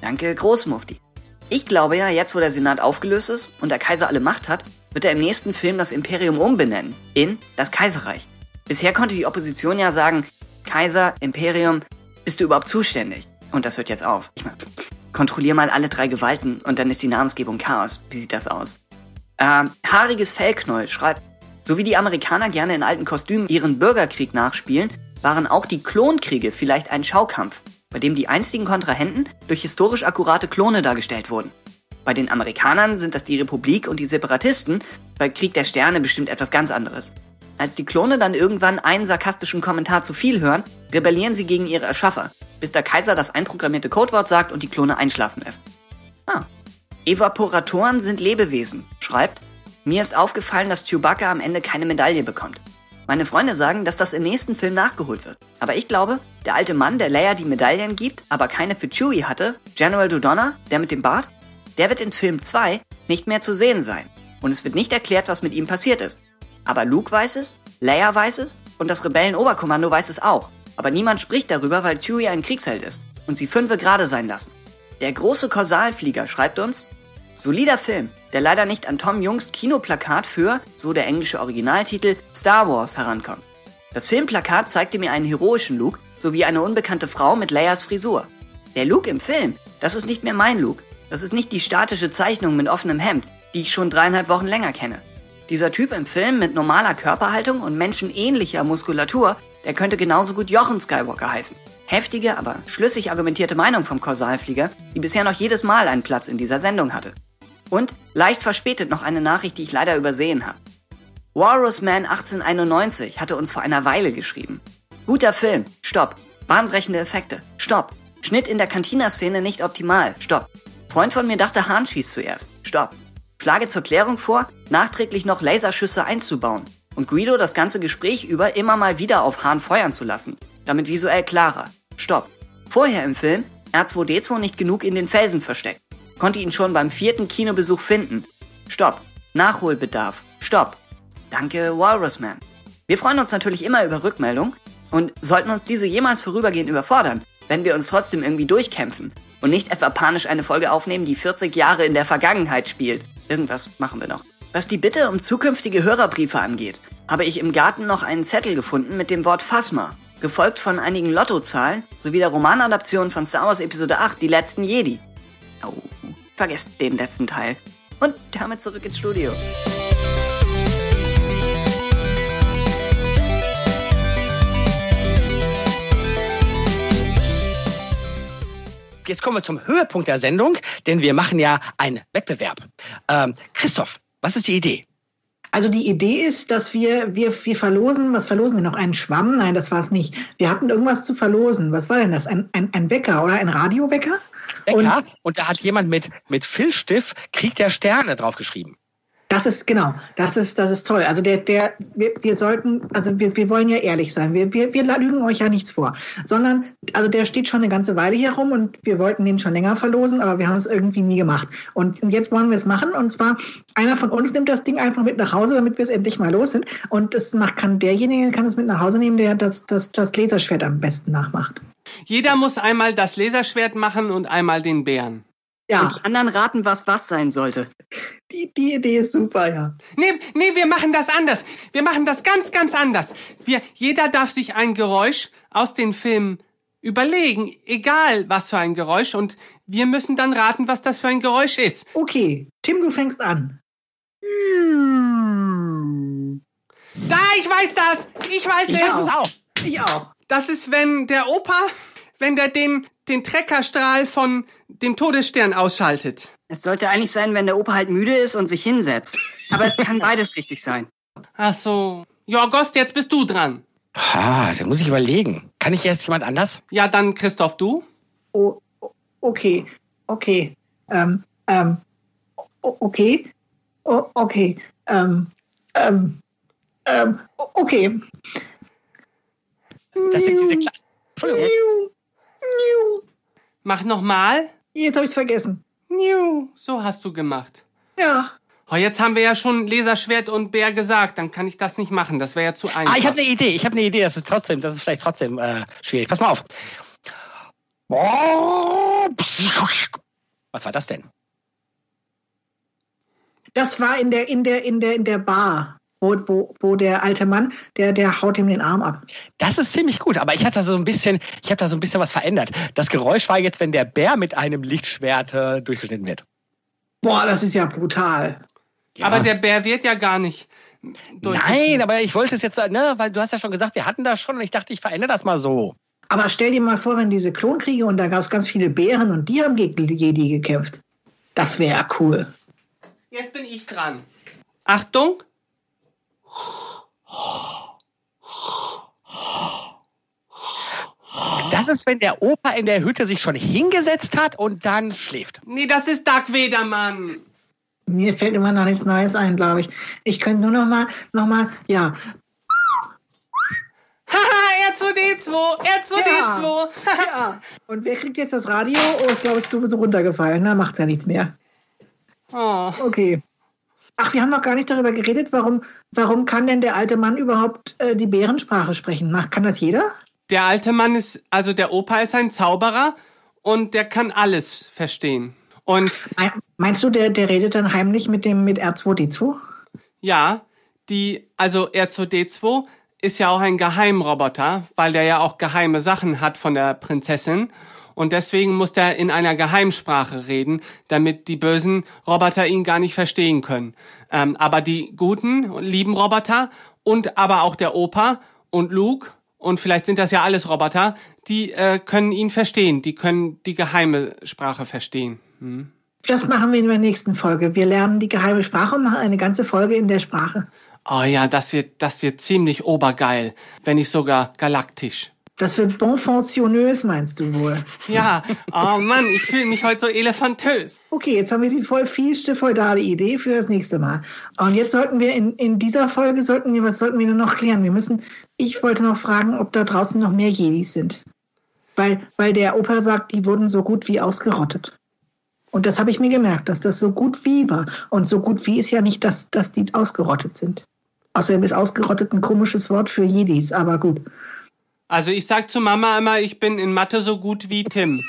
Danke, Großmufti. Ich glaube ja, jetzt wo der Senat aufgelöst ist und der Kaiser alle Macht hat, wird er im nächsten Film das Imperium umbenennen in das Kaiserreich. Bisher konnte die Opposition ja sagen, Kaiser, Imperium, bist du überhaupt zuständig? Und das hört jetzt auf. Ich meine, kontrollier mal alle drei Gewalten und dann ist die Namensgebung Chaos. Wie sieht das aus? Ähm, haariges Fellknoll schreibt, so wie die Amerikaner gerne in alten Kostümen ihren Bürgerkrieg nachspielen, waren auch die Klonkriege vielleicht ein Schaukampf, bei dem die einstigen Kontrahenten durch historisch akkurate Klone dargestellt wurden. Bei den Amerikanern sind das die Republik und die Separatisten, bei Krieg der Sterne bestimmt etwas ganz anderes. Als die Klone dann irgendwann einen sarkastischen Kommentar zu viel hören, rebellieren sie gegen ihre Erschaffer bis der Kaiser das einprogrammierte Codewort sagt und die Klone einschlafen lässt. Ah. Evaporatoren sind Lebewesen, schreibt, mir ist aufgefallen, dass Chewbacca am Ende keine Medaille bekommt. Meine Freunde sagen, dass das im nächsten Film nachgeholt wird. Aber ich glaube, der alte Mann, der Leia die Medaillen gibt, aber keine für Chewie hatte, General Dodonna, der mit dem Bart, der wird in Film 2 nicht mehr zu sehen sein. Und es wird nicht erklärt, was mit ihm passiert ist. Aber Luke weiß es, Leia weiß es und das Rebellenoberkommando weiß es auch. Aber niemand spricht darüber, weil Chewie ein Kriegsheld ist und sie fünfe gerade sein lassen. Der große Kausalflieger schreibt uns, solider Film, der leider nicht an Tom Jungs Kinoplakat für, so der englische Originaltitel, Star Wars herankommt. Das Filmplakat zeigte mir einen heroischen Luke sowie eine unbekannte Frau mit Leias Frisur. Der Luke im Film, das ist nicht mehr mein Luke. Das ist nicht die statische Zeichnung mit offenem Hemd, die ich schon dreieinhalb Wochen länger kenne. Dieser Typ im Film mit normaler Körperhaltung und menschenähnlicher Muskulatur der könnte genauso gut Jochen Skywalker heißen. Heftige, aber schlüssig argumentierte Meinung vom Kausalflieger, die bisher noch jedes Mal einen Platz in dieser Sendung hatte. Und leicht verspätet noch eine Nachricht, die ich leider übersehen habe. Walrus Man 1891 hatte uns vor einer Weile geschrieben. Guter Film, stopp. Bahnbrechende Effekte, stopp. Schnitt in der Cantina-Szene nicht optimal, stopp. Freund von mir dachte Hahn schießt zuerst, stopp. Schlage zur Klärung vor, nachträglich noch Laserschüsse einzubauen und Guido das ganze Gespräch über immer mal wieder auf Hahn feuern zu lassen, damit visuell klarer. Stopp. Vorher im Film R2D2 nicht genug in den Felsen versteckt. Konnte ihn schon beim vierten Kinobesuch finden. Stopp. Nachholbedarf. Stopp. Danke, Walrusman. Wir freuen uns natürlich immer über Rückmeldung und sollten uns diese jemals vorübergehend überfordern, wenn wir uns trotzdem irgendwie durchkämpfen und nicht etwa panisch eine Folge aufnehmen, die 40 Jahre in der Vergangenheit spielt. Irgendwas machen wir noch. Was die Bitte um zukünftige Hörerbriefe angeht, habe ich im Garten noch einen Zettel gefunden mit dem Wort Phasma. gefolgt von einigen Lottozahlen sowie der Romanadaption von Star Wars Episode 8, Die letzten Jedi. Oh, vergesst den letzten Teil. Und damit zurück ins Studio. Jetzt kommen wir zum Höhepunkt der Sendung, denn wir machen ja einen Wettbewerb. Ähm, Christoph, was ist die Idee? Also die Idee ist, dass wir, wir, wir verlosen, was verlosen wir noch? Einen Schwamm? Nein, das war es nicht. Wir hatten irgendwas zu verlosen. Was war denn das? Ein, ein, ein Wecker oder ein Radiowecker? Wecker und, und da hat jemand mit, mit Filzstift Krieg der Sterne draufgeschrieben. Das ist genau, das ist, das ist toll. Also der, der, wir, wir sollten, also wir, wir wollen ja ehrlich sein. Wir, wir, wir lügen euch ja nichts vor. Sondern, also der steht schon eine ganze Weile hier rum und wir wollten den schon länger verlosen, aber wir haben es irgendwie nie gemacht. Und jetzt wollen wir es machen. Und zwar, einer von uns nimmt das Ding einfach mit nach Hause, damit wir es endlich mal los sind. Und das macht, kann derjenige kann es mit nach Hause nehmen, der das, das, das Laserschwert am besten nachmacht. Jeder muss einmal das Laserschwert machen und einmal den Bären. Ja. Und die anderen raten, was was sein sollte. Die, die Idee ist super, ja. Nee, nee, wir machen das anders. Wir machen das ganz, ganz anders. Wir, jeder darf sich ein Geräusch aus den Filmen überlegen, egal was für ein Geräusch, und wir müssen dann raten, was das für ein Geräusch ist. Okay, Tim, du fängst an. Da, ich weiß das! Ich weiß ich es! Weiß es auch. Ich auch. Das ist, wenn der Opa, wenn der den, den Treckerstrahl von dem Todesstern ausschaltet. Es sollte eigentlich sein, wenn der Opa halt müde ist und sich hinsetzt. Aber es kann beides richtig sein. Ach so. Ja, Gost, jetzt bist du dran. Ah, da muss ich überlegen. Kann ich erst jemand anders? Ja, dann Christoph, du? Oh, okay, okay. Ähm, ähm, okay. Oh, okay. Ähm, ähm, ähm, okay. Das sind diese Kle Entschuldigung. Mach nochmal. Jetzt habe ich's vergessen. So hast du gemacht. Ja. Oh, jetzt haben wir ja schon Laserschwert und Bär gesagt. Dann kann ich das nicht machen. Das wäre ja zu einfach. Ah, ich habe eine Idee. Ich habe eine Idee. Das ist trotzdem, das ist vielleicht trotzdem äh, schwierig. Pass mal auf. Was war das denn? Das war in der in der in der in der Bar wo, wo, wo der alte Mann, der, der haut ihm den Arm ab. Das ist ziemlich gut, aber ich hatte so ein bisschen, ich habe da so ein bisschen was verändert. Das Geräusch war jetzt, wenn der Bär mit einem Lichtschwert äh, durchgeschnitten wird. Boah, das ist ja brutal. Ja. Aber der Bär wird ja gar nicht. Nein, aber ich wollte es jetzt, ne, weil du hast ja schon gesagt, wir hatten das schon und ich dachte, ich verändere das mal so. Aber stell dir mal vor, wenn diese Klonkriege und da gab es ganz viele Bären und die haben gegen die Jedi gekämpft. Das wäre cool. Jetzt bin ich dran. Achtung, das ist, wenn der Opa in der Hütte sich schon hingesetzt hat und dann schläft. Nee, das ist Dark Vader, Mann. Mir fällt immer noch nichts Neues ein, glaube ich. Ich könnte nur noch mal, noch mal, ja. Haha, R2D2, R2D2. Ja, ja. Und wer kriegt jetzt das Radio? Oh, ist, glaube ich, sowieso runtergefallen. Na, macht's ja nichts mehr. Oh. Okay. Ach, wir haben noch gar nicht darüber geredet, warum, warum kann denn der alte Mann überhaupt äh, die Bärensprache sprechen? Macht, kann das jeder? Der alte Mann ist, also der Opa ist ein Zauberer und der kann alles verstehen. Und meinst du, der, der redet dann heimlich mit dem mit R2D2? Ja, die, also R2D2 ist ja auch ein Geheimroboter, weil der ja auch geheime Sachen hat von der Prinzessin. Und deswegen muss der in einer Geheimsprache reden, damit die bösen Roboter ihn gar nicht verstehen können. Ähm, aber die guten, lieben Roboter und aber auch der Opa und Luke und vielleicht sind das ja alles Roboter, die äh, können ihn verstehen, die können die geheime Sprache verstehen. Hm? Das machen wir in der nächsten Folge. Wir lernen die geheime Sprache und machen eine ganze Folge in der Sprache. Oh ja, das wird, das wird ziemlich obergeil, wenn nicht sogar galaktisch. Das wird bonfonctionös, meinst du wohl? Ja, oh Mann, ich fühle mich heute so elefantös. Okay, jetzt haben wir die voll fiesste feudale Idee für das nächste Mal. Und jetzt sollten wir in, in dieser Folge, sollten wir, was sollten wir denn noch klären? Wir müssen, ich wollte noch fragen, ob da draußen noch mehr Jedis sind. Weil, weil der Opa sagt, die wurden so gut wie ausgerottet. Und das habe ich mir gemerkt, dass das so gut wie war. Und so gut wie ist ja nicht, dass, dass die ausgerottet sind. Außerdem ist ausgerottet ein komisches Wort für Jedis, aber gut. Also ich sag zu Mama immer, ich bin in Mathe so gut wie Tim.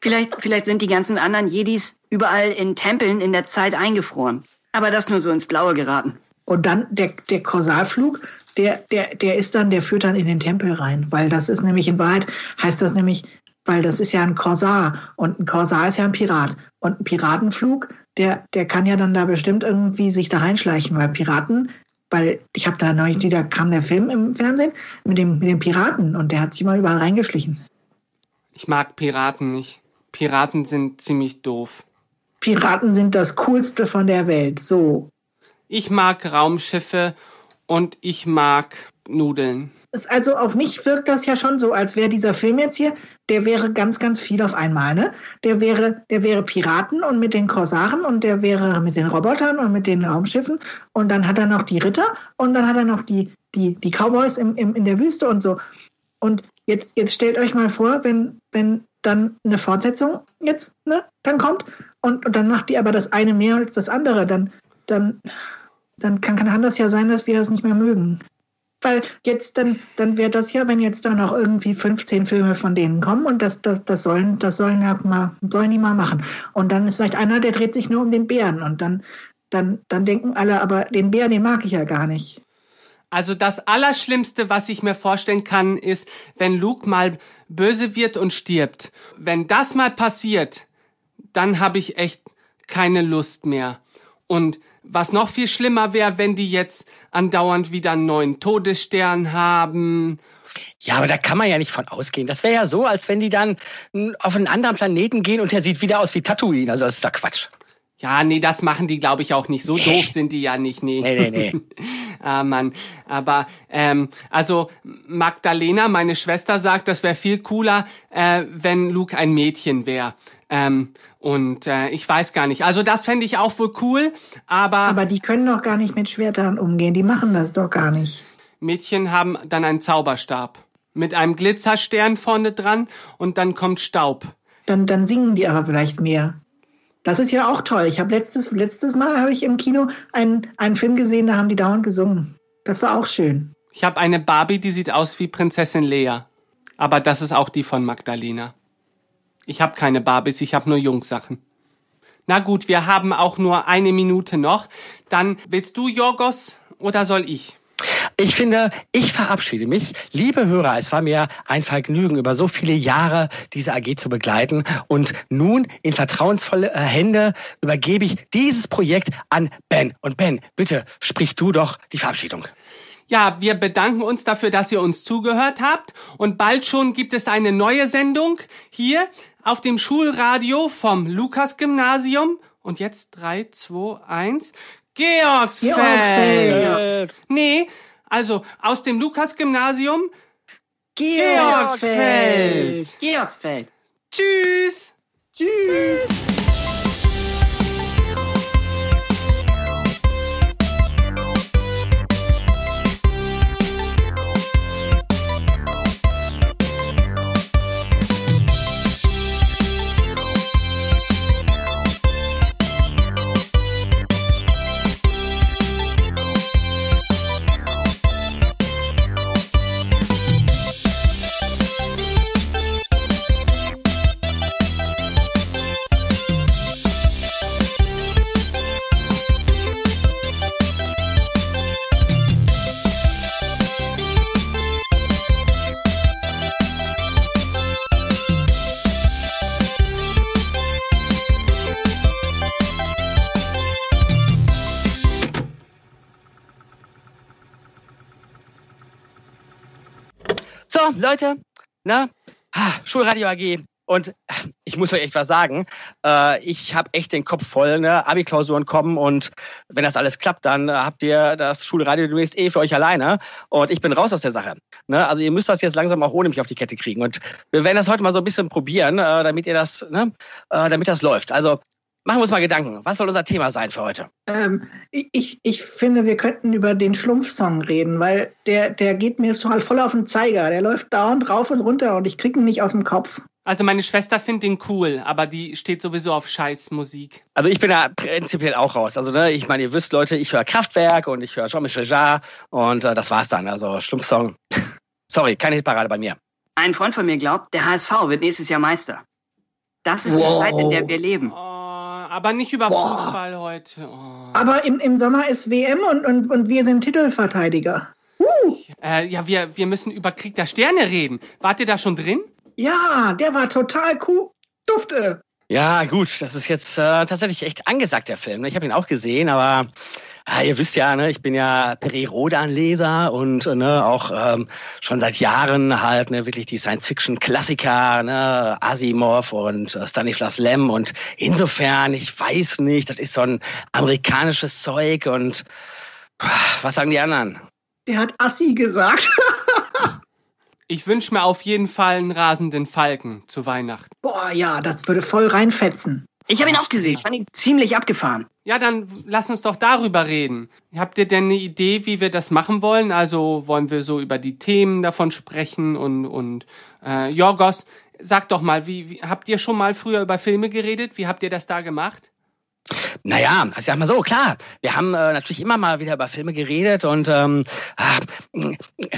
vielleicht, vielleicht sind die ganzen anderen Jedis überall in Tempeln in der Zeit eingefroren. Aber das nur so ins Blaue geraten. Und dann der, der Kausalflug. der, der, der ist dann, der führt dann in den Tempel rein, weil das ist nämlich in Wahrheit, heißt das nämlich, weil das ist ja ein Korsar und ein Korsar ist ja ein Pirat. Und ein Piratenflug, der, der kann ja dann da bestimmt irgendwie sich da reinschleichen, weil Piraten, weil ich habe da neulich wieder kam der Film im Fernsehen mit dem, mit dem Piraten und der hat sich mal überall reingeschlichen. Ich mag Piraten nicht. Piraten sind ziemlich doof. Piraten sind das Coolste von der Welt. So. Ich mag Raumschiffe und ich mag Nudeln. Also auf mich wirkt das ja schon so, als wäre dieser Film jetzt hier, der wäre ganz, ganz viel auf einmal, ne? Der wäre, der wäre Piraten und mit den Korsaren und der wäre mit den Robotern und mit den Raumschiffen und dann hat er noch die Ritter und dann hat er noch die, die, die Cowboys im, im, in der Wüste und so. Und jetzt, jetzt stellt euch mal vor, wenn, wenn dann eine Fortsetzung jetzt, ne, dann kommt und, und dann macht die aber das eine mehr als das andere, dann, dann, dann kann, kann das ja sein, dass wir das nicht mehr mögen. Weil jetzt, dann, dann wäre das ja, wenn jetzt da noch irgendwie 15 Filme von denen kommen und das, das, das sollen, das sollen ja mal, sollen die mal machen. Und dann ist vielleicht einer, der dreht sich nur um den Bären und dann, dann, dann denken alle, aber den Bären, den mag ich ja gar nicht. Also das Allerschlimmste, was ich mir vorstellen kann, ist, wenn Luke mal böse wird und stirbt. Wenn das mal passiert, dann habe ich echt keine Lust mehr. Und was noch viel schlimmer wäre, wenn die jetzt andauernd wieder einen neuen Todesstern haben. Ja, aber da kann man ja nicht von ausgehen. Das wäre ja so, als wenn die dann auf einen anderen Planeten gehen und der sieht wieder aus wie Tatooine. Also das ist da Quatsch. Ja, nee, das machen die, glaube ich, auch nicht. So doof sind die ja nicht, nee. Nee, nee, nee. [laughs] ah, Mann. Aber, ähm, also Magdalena, meine Schwester, sagt, das wäre viel cooler, äh, wenn Luke ein Mädchen wäre. Ähm, und äh, ich weiß gar nicht. Also das fände ich auch wohl cool, aber... Aber die können doch gar nicht mit Schwertern umgehen. Die machen das doch gar nicht. Mädchen haben dann einen Zauberstab. Mit einem Glitzerstern vorne dran und dann kommt Staub. Dann, dann singen die aber vielleicht mehr. Das ist ja auch toll. Ich habe letztes, letztes Mal habe ich im Kino einen, einen Film gesehen, da haben die dauernd gesungen. Das war auch schön. Ich habe eine Barbie, die sieht aus wie Prinzessin Lea. Aber das ist auch die von Magdalena. Ich habe keine Barbies, ich habe nur Jungsachen. Na gut, wir haben auch nur eine Minute noch. Dann willst du, Jorgos, oder soll ich? Ich finde, ich verabschiede mich. Liebe Hörer, es war mir ein Vergnügen, über so viele Jahre diese AG zu begleiten. Und nun in vertrauensvolle äh, Hände übergebe ich dieses Projekt an Ben. Und Ben, bitte sprich du doch die Verabschiedung. Ja, wir bedanken uns dafür, dass ihr uns zugehört habt. Und bald schon gibt es eine neue Sendung hier auf dem Schulradio vom Lukas-Gymnasium. Und jetzt drei, zwei, eins. Georgsfeld. Georgsfeld. Nee, also aus dem Lukas-Gymnasium. Georgsfeld. Georgsfeld. Tschüss. Tschüss. Leute, ne? Schulradio AG. Und ich muss euch echt was sagen. Äh, ich habe echt den Kopf voll. Ne? Abi-Klausuren kommen und wenn das alles klappt, dann habt ihr das Schulradio demnächst eh für euch alleine. Und ich bin raus aus der Sache. Ne? Also ihr müsst das jetzt langsam auch ohne mich auf die Kette kriegen. Und wir werden das heute mal so ein bisschen probieren, äh, damit ihr das, ne? Äh, damit das läuft. Also Machen wir uns mal Gedanken. Was soll unser Thema sein für heute? Ähm, ich, ich finde, wir könnten über den Schlumpfsong reden, weil der, der geht mir voll auf den Zeiger. Der läuft dauernd rauf und runter und ich kriege ihn nicht aus dem Kopf. Also meine Schwester findet ihn cool, aber die steht sowieso auf Scheißmusik. Also ich bin da prinzipiell auch raus. Also ne, ich meine, ihr wisst, Leute, ich höre Kraftwerk und ich höre Jean-Michel Jarre und äh, das war's dann. Also Schlumpfsong. [laughs] Sorry, keine Hitparade bei mir. Ein Freund von mir glaubt, der HSV wird nächstes Jahr Meister. Das ist wow. die Zeit, in der wir leben. Oh aber nicht über Boah. Fußball heute. Oh. Aber im, im Sommer ist WM und, und, und wir sind Titelverteidiger. Uh, Äh, ja, wir, wir müssen über Krieg der Sterne reden. Wart ihr da schon drin? ja, der war total cool. Dufte. Ja, gut, das ist jetzt äh, tatsächlich echt angesagt, der Film. Ich habe ihn auch gesehen, aber ah, ihr wisst ja, ne, ich bin ja Peri Rodan-Leser und äh, ne, auch ähm, schon seit Jahren halt ne, wirklich die Science-Fiction-Klassiker, ne, Asimov und äh, Stanislas Lem. Und insofern, ich weiß nicht, das ist so ein amerikanisches Zeug und was sagen die anderen? Der hat Assi gesagt. [laughs] Ich wünsche mir auf jeden Fall einen rasenden Falken zu Weihnachten. Boah, ja, das würde voll reinfetzen. Ich habe ihn auch gesehen. Ich fand ihn ziemlich abgefahren. Ja, dann lass uns doch darüber reden. Habt ihr denn eine Idee, wie wir das machen wollen? Also wollen wir so über die Themen davon sprechen und und äh, Jorgos, sag doch mal, wie, wie habt ihr schon mal früher über Filme geredet? Wie habt ihr das da gemacht? Naja, ich sag mal so, klar, wir haben äh, natürlich immer mal wieder über Filme geredet und ähm, ah,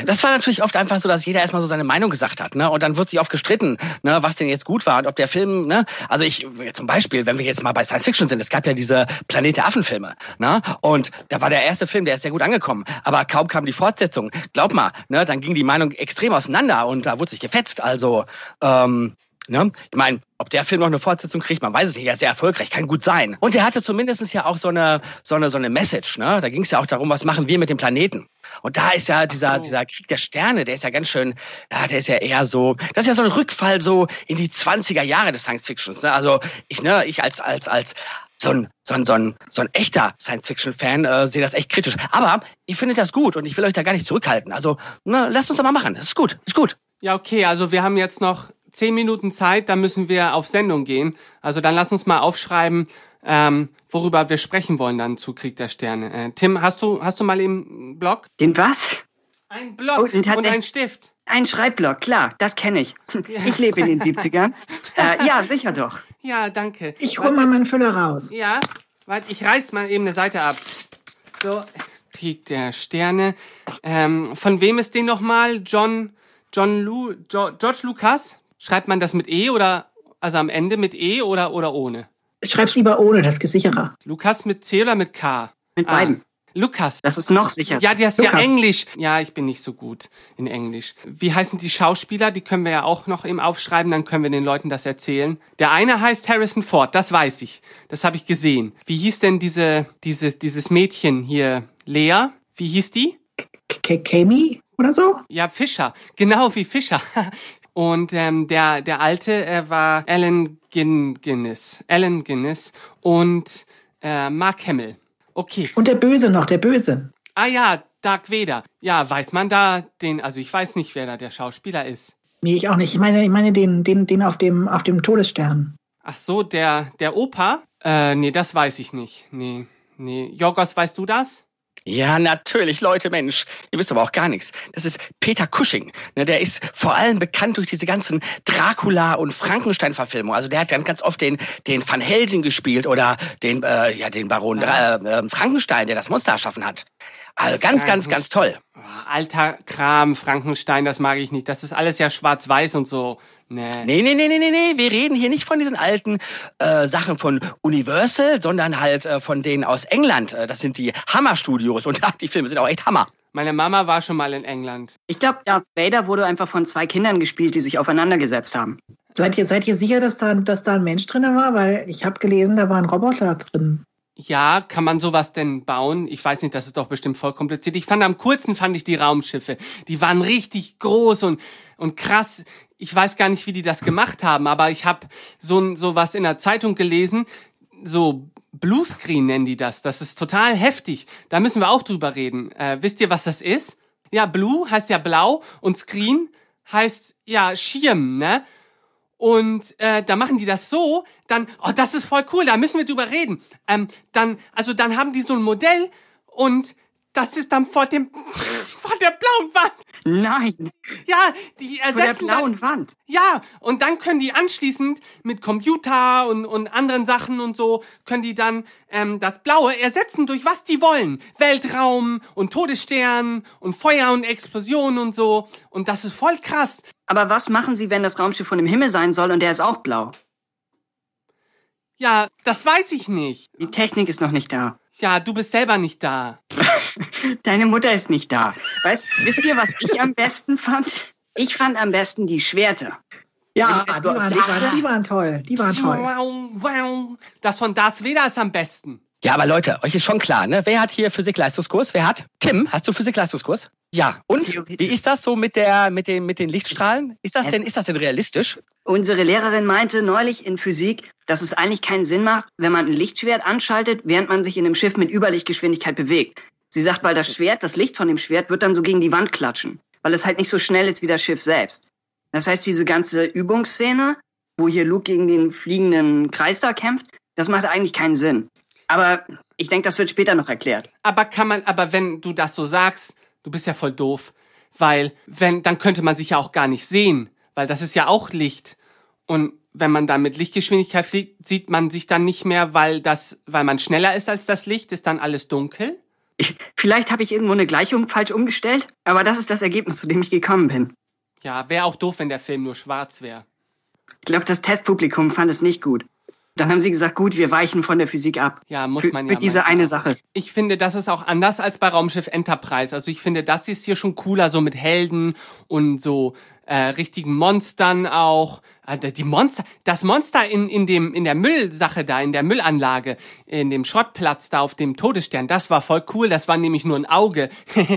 das war natürlich oft einfach so, dass jeder erstmal so seine Meinung gesagt hat, ne? Und dann wird sich oft gestritten, ne, was denn jetzt gut war und ob der Film, ne? Also ich zum Beispiel, wenn wir jetzt mal bei Science Fiction sind, es gab ja diese Planet der Affen-Filme, ne? Und da war der erste Film, der ist sehr gut angekommen, aber kaum kam die Fortsetzung. Glaub mal, ne, dann ging die Meinung extrem auseinander und da wurde sich gefetzt. Also ähm, Ne? Ich meine, ob der Film noch eine Fortsetzung kriegt, man weiß es nicht. Er ist sehr erfolgreich, kann gut sein. Und er hatte zumindest ja auch so eine, so eine, so eine Message. Ne? Da ging es ja auch darum, was machen wir mit dem Planeten. Und da ist ja dieser, so. dieser Krieg der Sterne, der ist ja ganz schön, ja, der ist ja eher so, das ist ja so ein Rückfall so in die 20er Jahre des Science Fictions. Ne? Also ich, ne, ich als, als, als so ein, so ein, so ein, so ein echter Science-Fiction-Fan äh, sehe das echt kritisch. Aber ich finde das gut und ich will euch da gar nicht zurückhalten. Also, ne, lasst uns doch mal machen. Das ist gut, ist gut. Ja, okay, also wir haben jetzt noch zehn Minuten Zeit, dann müssen wir auf Sendung gehen. Also dann lass uns mal aufschreiben, ähm, worüber wir sprechen wollen dann zu Krieg der Sterne. Äh, Tim, hast du, hast du mal im Blog? Den was? Ein Block Oh, und tatsächlich- ein Stift. Ein Schreibblock, klar, das kenne ich. [laughs] Ich lebe in den 70ern. [laughs] Äh, ja, sicher doch. Ja, danke. Ich hol mal meinen Füller raus. Ja, warte, ich reiß mal eben eine Seite ab. So, Krieg der Sterne. Ähm, von wem ist den nochmal? John, John Lu, jo, George Lucas? Schreibt man das mit E oder, also am Ende mit E oder, oder ohne? Schreib's lieber ohne, das ist sicherer. Lukas mit C oder mit K? Mit Ah, beiden. Lukas. Das ist noch sicher. Ja, der ist ja. Englisch. Ja, ich bin nicht so gut in Englisch. Wie heißen die Schauspieler? Die können wir ja auch noch eben aufschreiben, dann können wir den Leuten das erzählen. Der eine heißt Harrison Ford, das weiß ich. Das habe ich gesehen. Wie hieß denn diese, dieses, dieses Mädchen hier? Lea? Wie hieß die? Kami oder so? Ja, Fischer. Genau wie Fischer. Und ähm, der, der alte er war Alan Gin Guinness. Alan Guinness und äh, Mark Hamill. Okay. Und der Böse noch, der Böse. Ah ja, Dark Vader. Ja, weiß man da den, also ich weiß nicht, wer da der Schauspieler ist. Nee, ich auch nicht. Ich meine, ich meine den, den, den auf dem, auf dem Todesstern. Ach so, der, der Opa? Äh, nee, das weiß ich nicht. Nee, nee. Jorgos, weißt du das? Ja, natürlich, Leute, Mensch. Ihr wisst aber auch gar nichts. Das ist Peter Cushing. Ne, der ist vor allem bekannt durch diese ganzen Dracula- und Frankenstein-Verfilmungen. Also der hat ganz, ganz oft den, den Van Helsing gespielt oder den, äh, ja, den Baron Ja. äh, äh, Frankenstein, der das Monster erschaffen hat. Also ganz, ganz, ganz toll. Oh, alter Kram, Frankenstein, das mag ich nicht. Das ist alles ja schwarz-weiß und so. Nee. Nee, nee, nee, nee, nee, nee. Wir reden hier nicht von diesen alten äh, Sachen von Universal, sondern halt äh, von denen aus England. Äh, Das sind die Hammer-Studios und [laughs] die Filme sind auch echt Hammer. Meine Mama war schon mal in England. Ich glaube, Darth Vader wurde einfach von zwei Kindern gespielt, die sich aufeinandergesetzt haben. Seid ihr, seid ihr sicher, dass da, dass da ein Mensch drin war? Weil ich habe gelesen, da war ein Roboter drin. Ja, kann man sowas denn bauen? Ich weiß nicht, das ist doch bestimmt voll kompliziert. Ich fand am kurzen fand ich die Raumschiffe. Die waren richtig groß und und krass. Ich weiß gar nicht, wie die das gemacht haben, aber ich habe so so was in der Zeitung gelesen, so Bluescreen nennen die das. Das ist total heftig. Da müssen wir auch drüber reden. Äh, wisst ihr, was das ist? Ja, Blue heißt ja blau und Screen heißt ja Schirm, ne? Und äh, da machen die das so, dann, oh, das ist voll cool, da müssen wir drüber reden. Ähm, dann, also dann haben die so ein Modell und das ist dann vor dem, [laughs] vor der blauen Wand. Nein, Ja, die vor der ersetzen dann, blauen Wand. ja, und dann können die anschließend mit Computer und, und anderen Sachen und so, können die dann ähm, das Blaue ersetzen durch was die wollen. Weltraum und Todesstern und Feuer und Explosionen und so. Und das ist voll krass. Aber was machen sie, wenn das Raumschiff von dem Himmel sein soll und der ist auch blau? Ja, das weiß ich nicht. Die Technik ist noch nicht da. Ja, du bist selber nicht da. [laughs] Deine Mutter ist nicht da. Weißt, wisst ihr, was ich am besten fand? Ich fand am besten die Schwerter. Ja, die waren, die waren toll. Die waren toll. Wow, wow. Das von Darth Vader ist am besten. Ja, aber Leute, euch ist schon klar, ne? Wer hat hier Physik-Leistungskurs? Wer hat? Tim, hast du Physik-Leistungskurs? Ja. Und wie ist das so mit der, mit den, mit den Lichtstrahlen? Ist das denn, ist das denn realistisch? Unsere Lehrerin meinte neulich in Physik, dass es eigentlich keinen Sinn macht, wenn man ein Lichtschwert anschaltet, während man sich in einem Schiff mit Überlichtgeschwindigkeit bewegt. Sie sagt, weil das Schwert, das Licht von dem Schwert wird dann so gegen die Wand klatschen, weil es halt nicht so schnell ist wie das Schiff selbst. Das heißt, diese ganze Übungsszene, wo hier Luke gegen den fliegenden Kreis da kämpft, das macht eigentlich keinen Sinn. Aber ich denke, das wird später noch erklärt. Aber kann man, aber wenn du das so sagst, du bist ja voll doof, weil wenn, dann könnte man sich ja auch gar nicht sehen, weil das ist ja auch Licht. Und wenn man dann mit Lichtgeschwindigkeit fliegt, sieht man sich dann nicht mehr, weil das, weil man schneller ist als das Licht, ist dann alles dunkel. Ich, vielleicht habe ich irgendwo eine Gleichung falsch umgestellt, aber das ist das Ergebnis, zu dem ich gekommen bin. Ja, wäre auch doof, wenn der Film nur schwarz wäre. Ich glaube, das Testpublikum fand es nicht gut. Dann haben sie gesagt, gut, wir weichen von der Physik ab. Ja, muss Für, man ja. für diese eine. Sache. Ich finde, das ist auch anders als bei Raumschiff Enterprise. Also ich finde, das ist hier schon cooler, so mit Helden und so äh, richtigen Monstern auch. Äh, die Monster, das Monster in, in dem in der Müllsache da, in der Müllanlage, in dem Schrottplatz da auf dem Todesstern, das war voll cool. Das war nämlich nur ein Auge [laughs]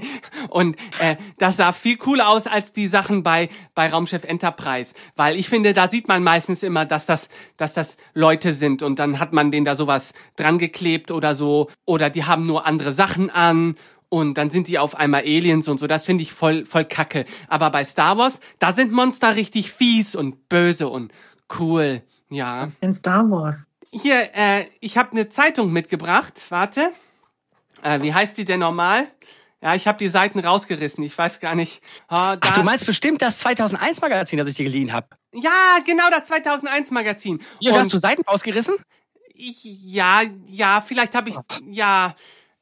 und äh, das sah viel cooler aus als die Sachen bei bei Raumschiff Enterprise, weil ich finde, da sieht man meistens immer, dass das dass das Leute sind und dann hat man denen da sowas dran geklebt oder so oder die haben nur andere Sachen an und dann sind die auf einmal Aliens und so. Das finde ich voll, voll kacke. Aber bei Star Wars, da sind Monster richtig fies und böse und cool. Ja. In Star Wars. Hier, äh, ich habe eine Zeitung mitgebracht. Warte. Äh, wie heißt die denn normal? Ja, ich habe die Seiten rausgerissen. Ich weiß gar nicht. Da, Ach, du meinst bestimmt das 2001-Magazin, das ich dir geliehen habe. ja, genau das 2001 Magazin. Ja, Und- hast du Seiten rausgerissen? Ich, ja, ja, vielleicht habe ich, ja,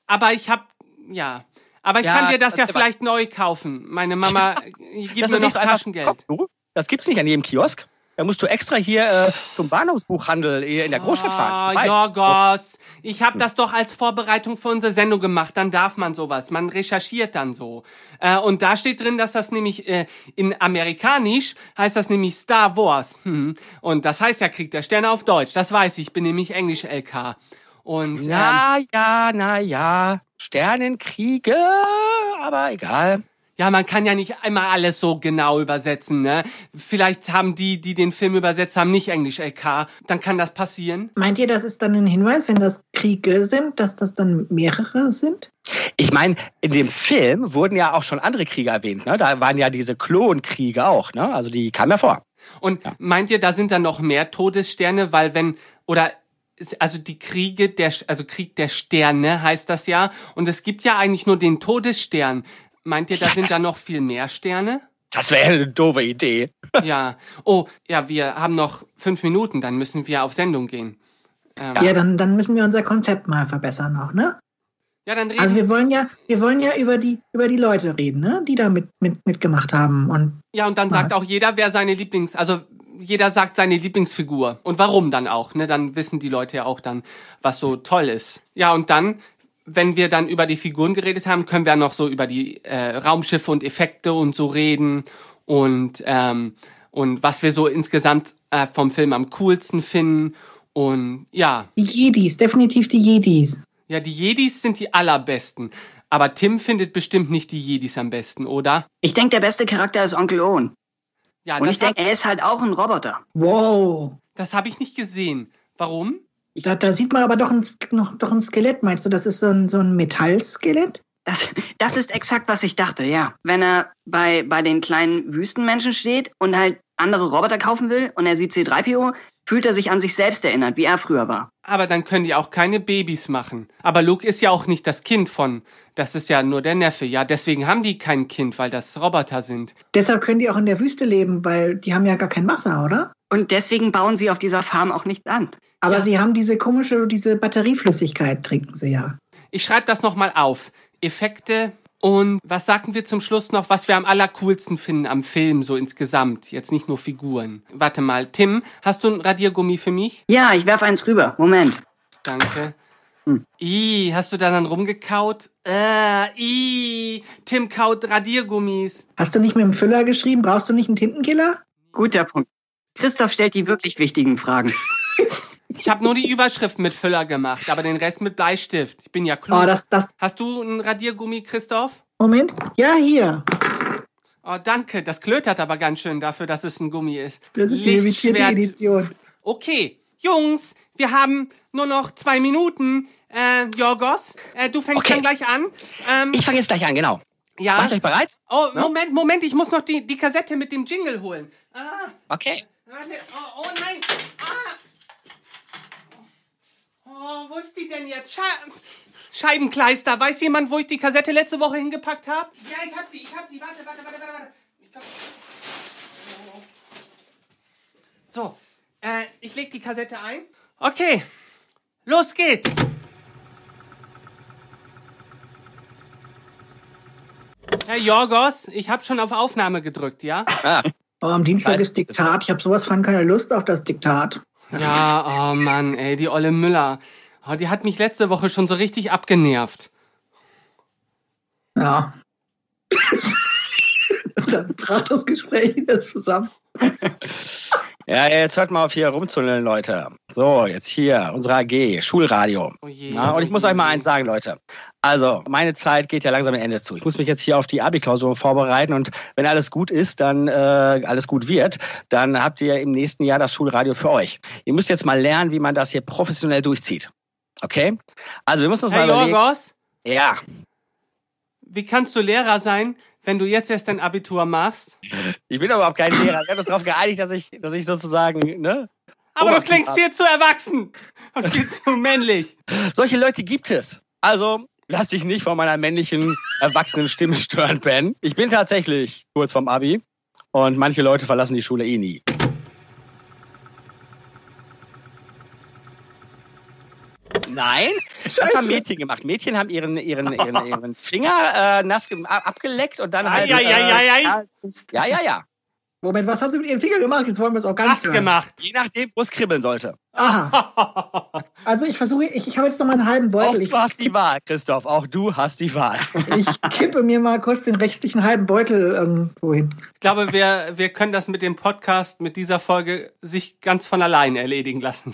aber ich habe, ja. Aber ich Ja, kann dir das das- ja aber- vielleicht neu kaufen. Meine Mama [laughs] gibt das mir noch so. Taschengeld. Du, Das gibt's nicht an jedem Kiosk. Da musst du extra hier äh, zum Bahnhofsbuchhandel hier in der Großstadt fahren. Ah, Weit. Jorgos, ich habe das doch als Vorbereitung für unsere Sendung gemacht. Dann darf man sowas. Man recherchiert dann so. Äh, und da steht drin, dass das nämlich äh, in Amerikanisch heißt das nämlich Star Wars. Hm. Und das heißt ja Krieg der Sterne auf Deutsch. Das weiß ich. Ich bin nämlich Englisch LK. Und ähm, Ja, ja, na ja. Sternenkriege, aber egal. Ja, man kann ja nicht einmal alles so genau übersetzen, ne? Vielleicht haben die, die den Film übersetzt haben, nicht Englisch LK. Dann kann das passieren. Meint ihr, das ist dann ein Hinweis, wenn das Kriege sind, dass das dann mehrere sind? Ich meine, in dem Film wurden ja auch schon andere Kriege erwähnt. Ne? Da waren ja diese Klonkriege auch. Ne? Also die kamen ja vor. Und meint ihr, da sind dann noch mehr Todessterne, weil wenn, oder, also die Kriege der, also Krieg der Sterne heißt das ja. Und es gibt ja eigentlich nur den Todesstern. Meint ihr, da Ja, sind da noch viel mehr Sterne? Das wäre eine doofe Idee. [laughs] Ja. Oh, ja, wir haben noch fünf Minuten, dann müssen wir auf Sendung gehen. Ähm, Ja, dann, dann müssen wir unser Konzept mal verbessern auch, ne? ja, dann reden Also wir wollen ja, wir wollen ja über die, über die Leute reden, ne? Die da mit, mit, mitgemacht haben. Und Ja, und dann sagt auch jeder, wer seine Lieblings, also jeder sagt seine Lieblingsfigur und warum dann auch, ne? Dann wissen die Leute ja auch dann, was so toll ist. Ja, und dann, wenn wir dann über die Figuren geredet haben, können wir noch so über die äh, Raumschiffe und Effekte und so reden und ähm, und was wir so insgesamt äh, vom Film am coolsten finden und ja, die Jedis, definitiv die Jedis. ja, die Jedis sind die allerbesten. Aber Tim findet bestimmt nicht die Jedis am besten, oder? Ich denke, der beste Charakter ist Onkel Owen. Ja, Und das ich denke, er ist halt auch ein Roboter. Wow. Das habe ich nicht gesehen. Warum? Da, da sieht man aber doch ein, noch, doch ein Skelett, meinst du? Das ist so ein, so ein Metallskelett? Das, das ist exakt, was ich dachte, ja. Wenn er bei, bei den kleinen Wüstenmenschen steht und halt andere Roboter kaufen will und er sieht C3PO, fühlt er sich an sich selbst erinnert, wie er früher war. Aber dann können die auch keine Babys machen. Aber Luke ist ja auch nicht das Kind von. Das ist ja nur der Neffe. Ja, deswegen haben die kein Kind, weil das Roboter sind. Deshalb können die auch in der Wüste leben, weil die haben ja gar kein Wasser, oder? Und deswegen bauen sie auf dieser Farm auch nichts an. Aber Ja. sie haben diese komische, diese Batterieflüssigkeit, trinken sie ja. Ich schreibe das nochmal auf. Effekte und was sagten wir zum Schluss noch, was wir am allercoolsten finden am Film, so insgesamt. Jetzt nicht nur Figuren. Warte mal, Tim, hast du ein Radiergummi für mich? Ja, ich werf eins rüber. Moment. Danke. I, hast du da dann rumgekaut? Äh, I, Tim kaut Radiergummis. Hast du nicht mit dem Füller geschrieben? Brauchst du nicht einen Tintenkiller? Guter Punkt. Christoph stellt die wirklich wichtigen Fragen. [laughs] Ich habe nur die Überschrift mit Füller gemacht, aber den Rest mit Bleistift. Ich bin ja klug. Oh, das, das, Hast du einen Radiergummi, Christoph? Moment. Ja, hier. Oh, danke. Das klötert aber ganz schön dafür, dass es ein Gummi ist. Das ist die limitierte. Edition. Okay, Jungs, wir haben nur noch zwei Minuten. Äh, Jorgos, äh, du fängst Okay. dann gleich an. Ähm, Ich fange jetzt gleich an, genau. ja. Macht euch bereit? Oh, Ne? Moment, Moment, ich muss noch die, die Kassette mit dem Jingle holen. Ah, Okay. warte, oh, oh nein. Ah. Oh, wo ist die denn jetzt? Sche Scheibenkleister. Weiß jemand, wo ich die Kassette letzte Woche hingepackt habe? Ja, ich hab sie, ich hab sie. Warte, warte, warte, warte, warte. Ich glaub... Oh. So, äh, ich leg die Kassette ein. Okay, los geht's. Herr Jorgos, ich habe schon auf Aufnahme gedrückt, ja? Ah, Oh, am Dienstag ist Diktat. Ich habe sowas von keine Lust auf das Diktat. Ja, oh Mann, ey, die olle Müller. Oh, die hat mich letzte Woche schon so richtig abgenervt. Ja. [laughs] Und dann brach das Gespräch wieder zusammen. [laughs] ja, jetzt hört mal auf hier rumzundeln, Leute. So, jetzt hier, unsere AG, Schulradio. Oh je. Ja, und ich muss euch mal eins sagen, Leute. Also, meine Zeit geht ja langsam ein Ende zu. Ich muss mich jetzt hier auf die Abi-Klausur vorbereiten und wenn alles gut ist, dann äh, alles gut wird, dann habt ihr im nächsten Jahr das Schulradio für euch. Ihr müsst jetzt mal lernen, wie man das hier professionell durchzieht. Okay? Also, wir müssen uns Herr mal überlegen. Jorgos, Ja, wie kannst du Lehrer sein, wenn du jetzt erst dein Abitur machst? ich bin aber überhaupt kein Lehrer. Wir haben uns darauf geeinigt, dass ich, dass ich sozusagen, ne? Aber du klingst viel zu erwachsen und viel [laughs] zu männlich. Solche Leute gibt es. Also, lass dich nicht von meiner männlichen, erwachsenen Stimme stören, Ben. Ich bin tatsächlich kurz vom Abi und manche Leute verlassen die Schule eh nie. Nein, das haben Scheiße. Mädchen gemacht. Mädchen haben ihren, ihren, ihren, [laughs] ihren Finger äh, nass ge- ab- abgeleckt und dann halt. Ei, ei. äh, ja, ja, ja. Moment, was haben Sie mit Ihren Finger gemacht? Jetzt wollen wir es auch ganz Was hören. gemacht? Je nachdem, wo es kribbeln sollte. Aha. [laughs] Also ich versuche, ich, ich habe jetzt noch mal einen halben Auch Beutel. Ich, du hast die Wahl, Christoph. Auch du hast die Wahl. [laughs] ich kippe mir mal kurz den restlichen halben Beutel irgendwo hin. Ich glaube, wir, wir können das mit dem Podcast, mit dieser Folge sich ganz von allein erledigen lassen.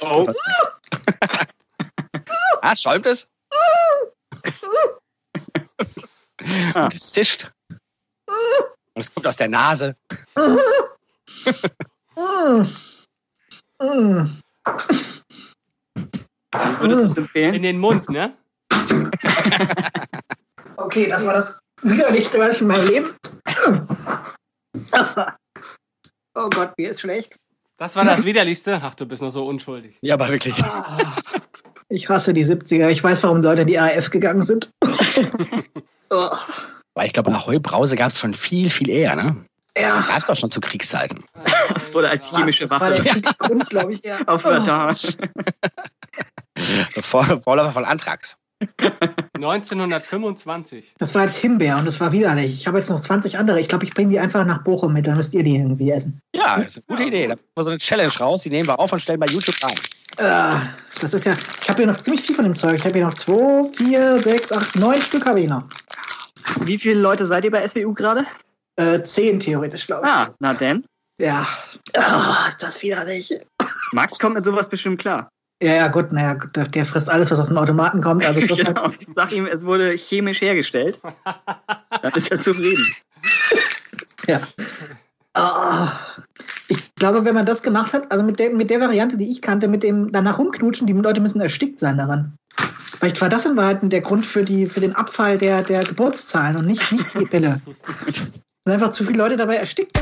Oh. [laughs] ah, schäumt es? Und es zischt. Und es kommt aus der Nase. Würdest du es empfehlen? In den Mund, ne? [laughs] Okay, das war das widerlichste, was ich in meinem Leben. [laughs] Oh Gott, mir ist schlecht. Das war das Widerlichste. Ach, du bist noch so unschuldig. Ja, aber wirklich. Ich hasse die 70er. Ich weiß, warum Leute in die AF gegangen sind. [laughs] oh, Weil ich glaube, Ahoi Brause gab es schon viel, viel eher, ne? ja. Gab es doch schon zu Kriegszeiten. [laughs] Das wurde als chemische das war der Waffe Kriegsgrund, glaube ich. Ja. [laughs] aufwörter. Vor, Vorläufer von Anthrax. 1925. Das war jetzt Himbeer und das war widerlich. Ich habe jetzt noch 20 andere. Ich glaube, ich bringe die einfach nach Bochum mit. Dann müsst ihr die irgendwie essen. Ja, das ist eine gute Idee. Da machen wir so eine Challenge raus. Die nehmen wir auf und stellen bei YouTube rein. Äh, das ist ja. Ich habe hier noch ziemlich viel von dem Zeug. Ich habe hier noch zwei, vier, sechs, acht, neun Stück habe ich noch. Wie viele Leute seid ihr bei SWU gerade? Äh, zehn theoretisch, glaube ich. Ah, na denn. Ja. Ah, ist das widerlich. Max kommt mit sowas bestimmt klar. Ja, ja, gut, naja, der, der frisst alles, was aus dem Automaten kommt. Also [laughs] genau. Ich sag ihm, es wurde chemisch hergestellt. Dann ist er zufrieden. [laughs] Ja. Ah. Ich glaube, wenn man das gemacht hat, also mit der, mit der Variante, die ich kannte, mit dem danach rumknutschen, die Leute müssen erstickt sein daran. Vielleicht war das in Wahrheit der Grund für, die, für den Abfall der, der Geburtszahlen und nicht, nicht die Pille. Es [laughs] sind einfach zu viele Leute dabei erstickt.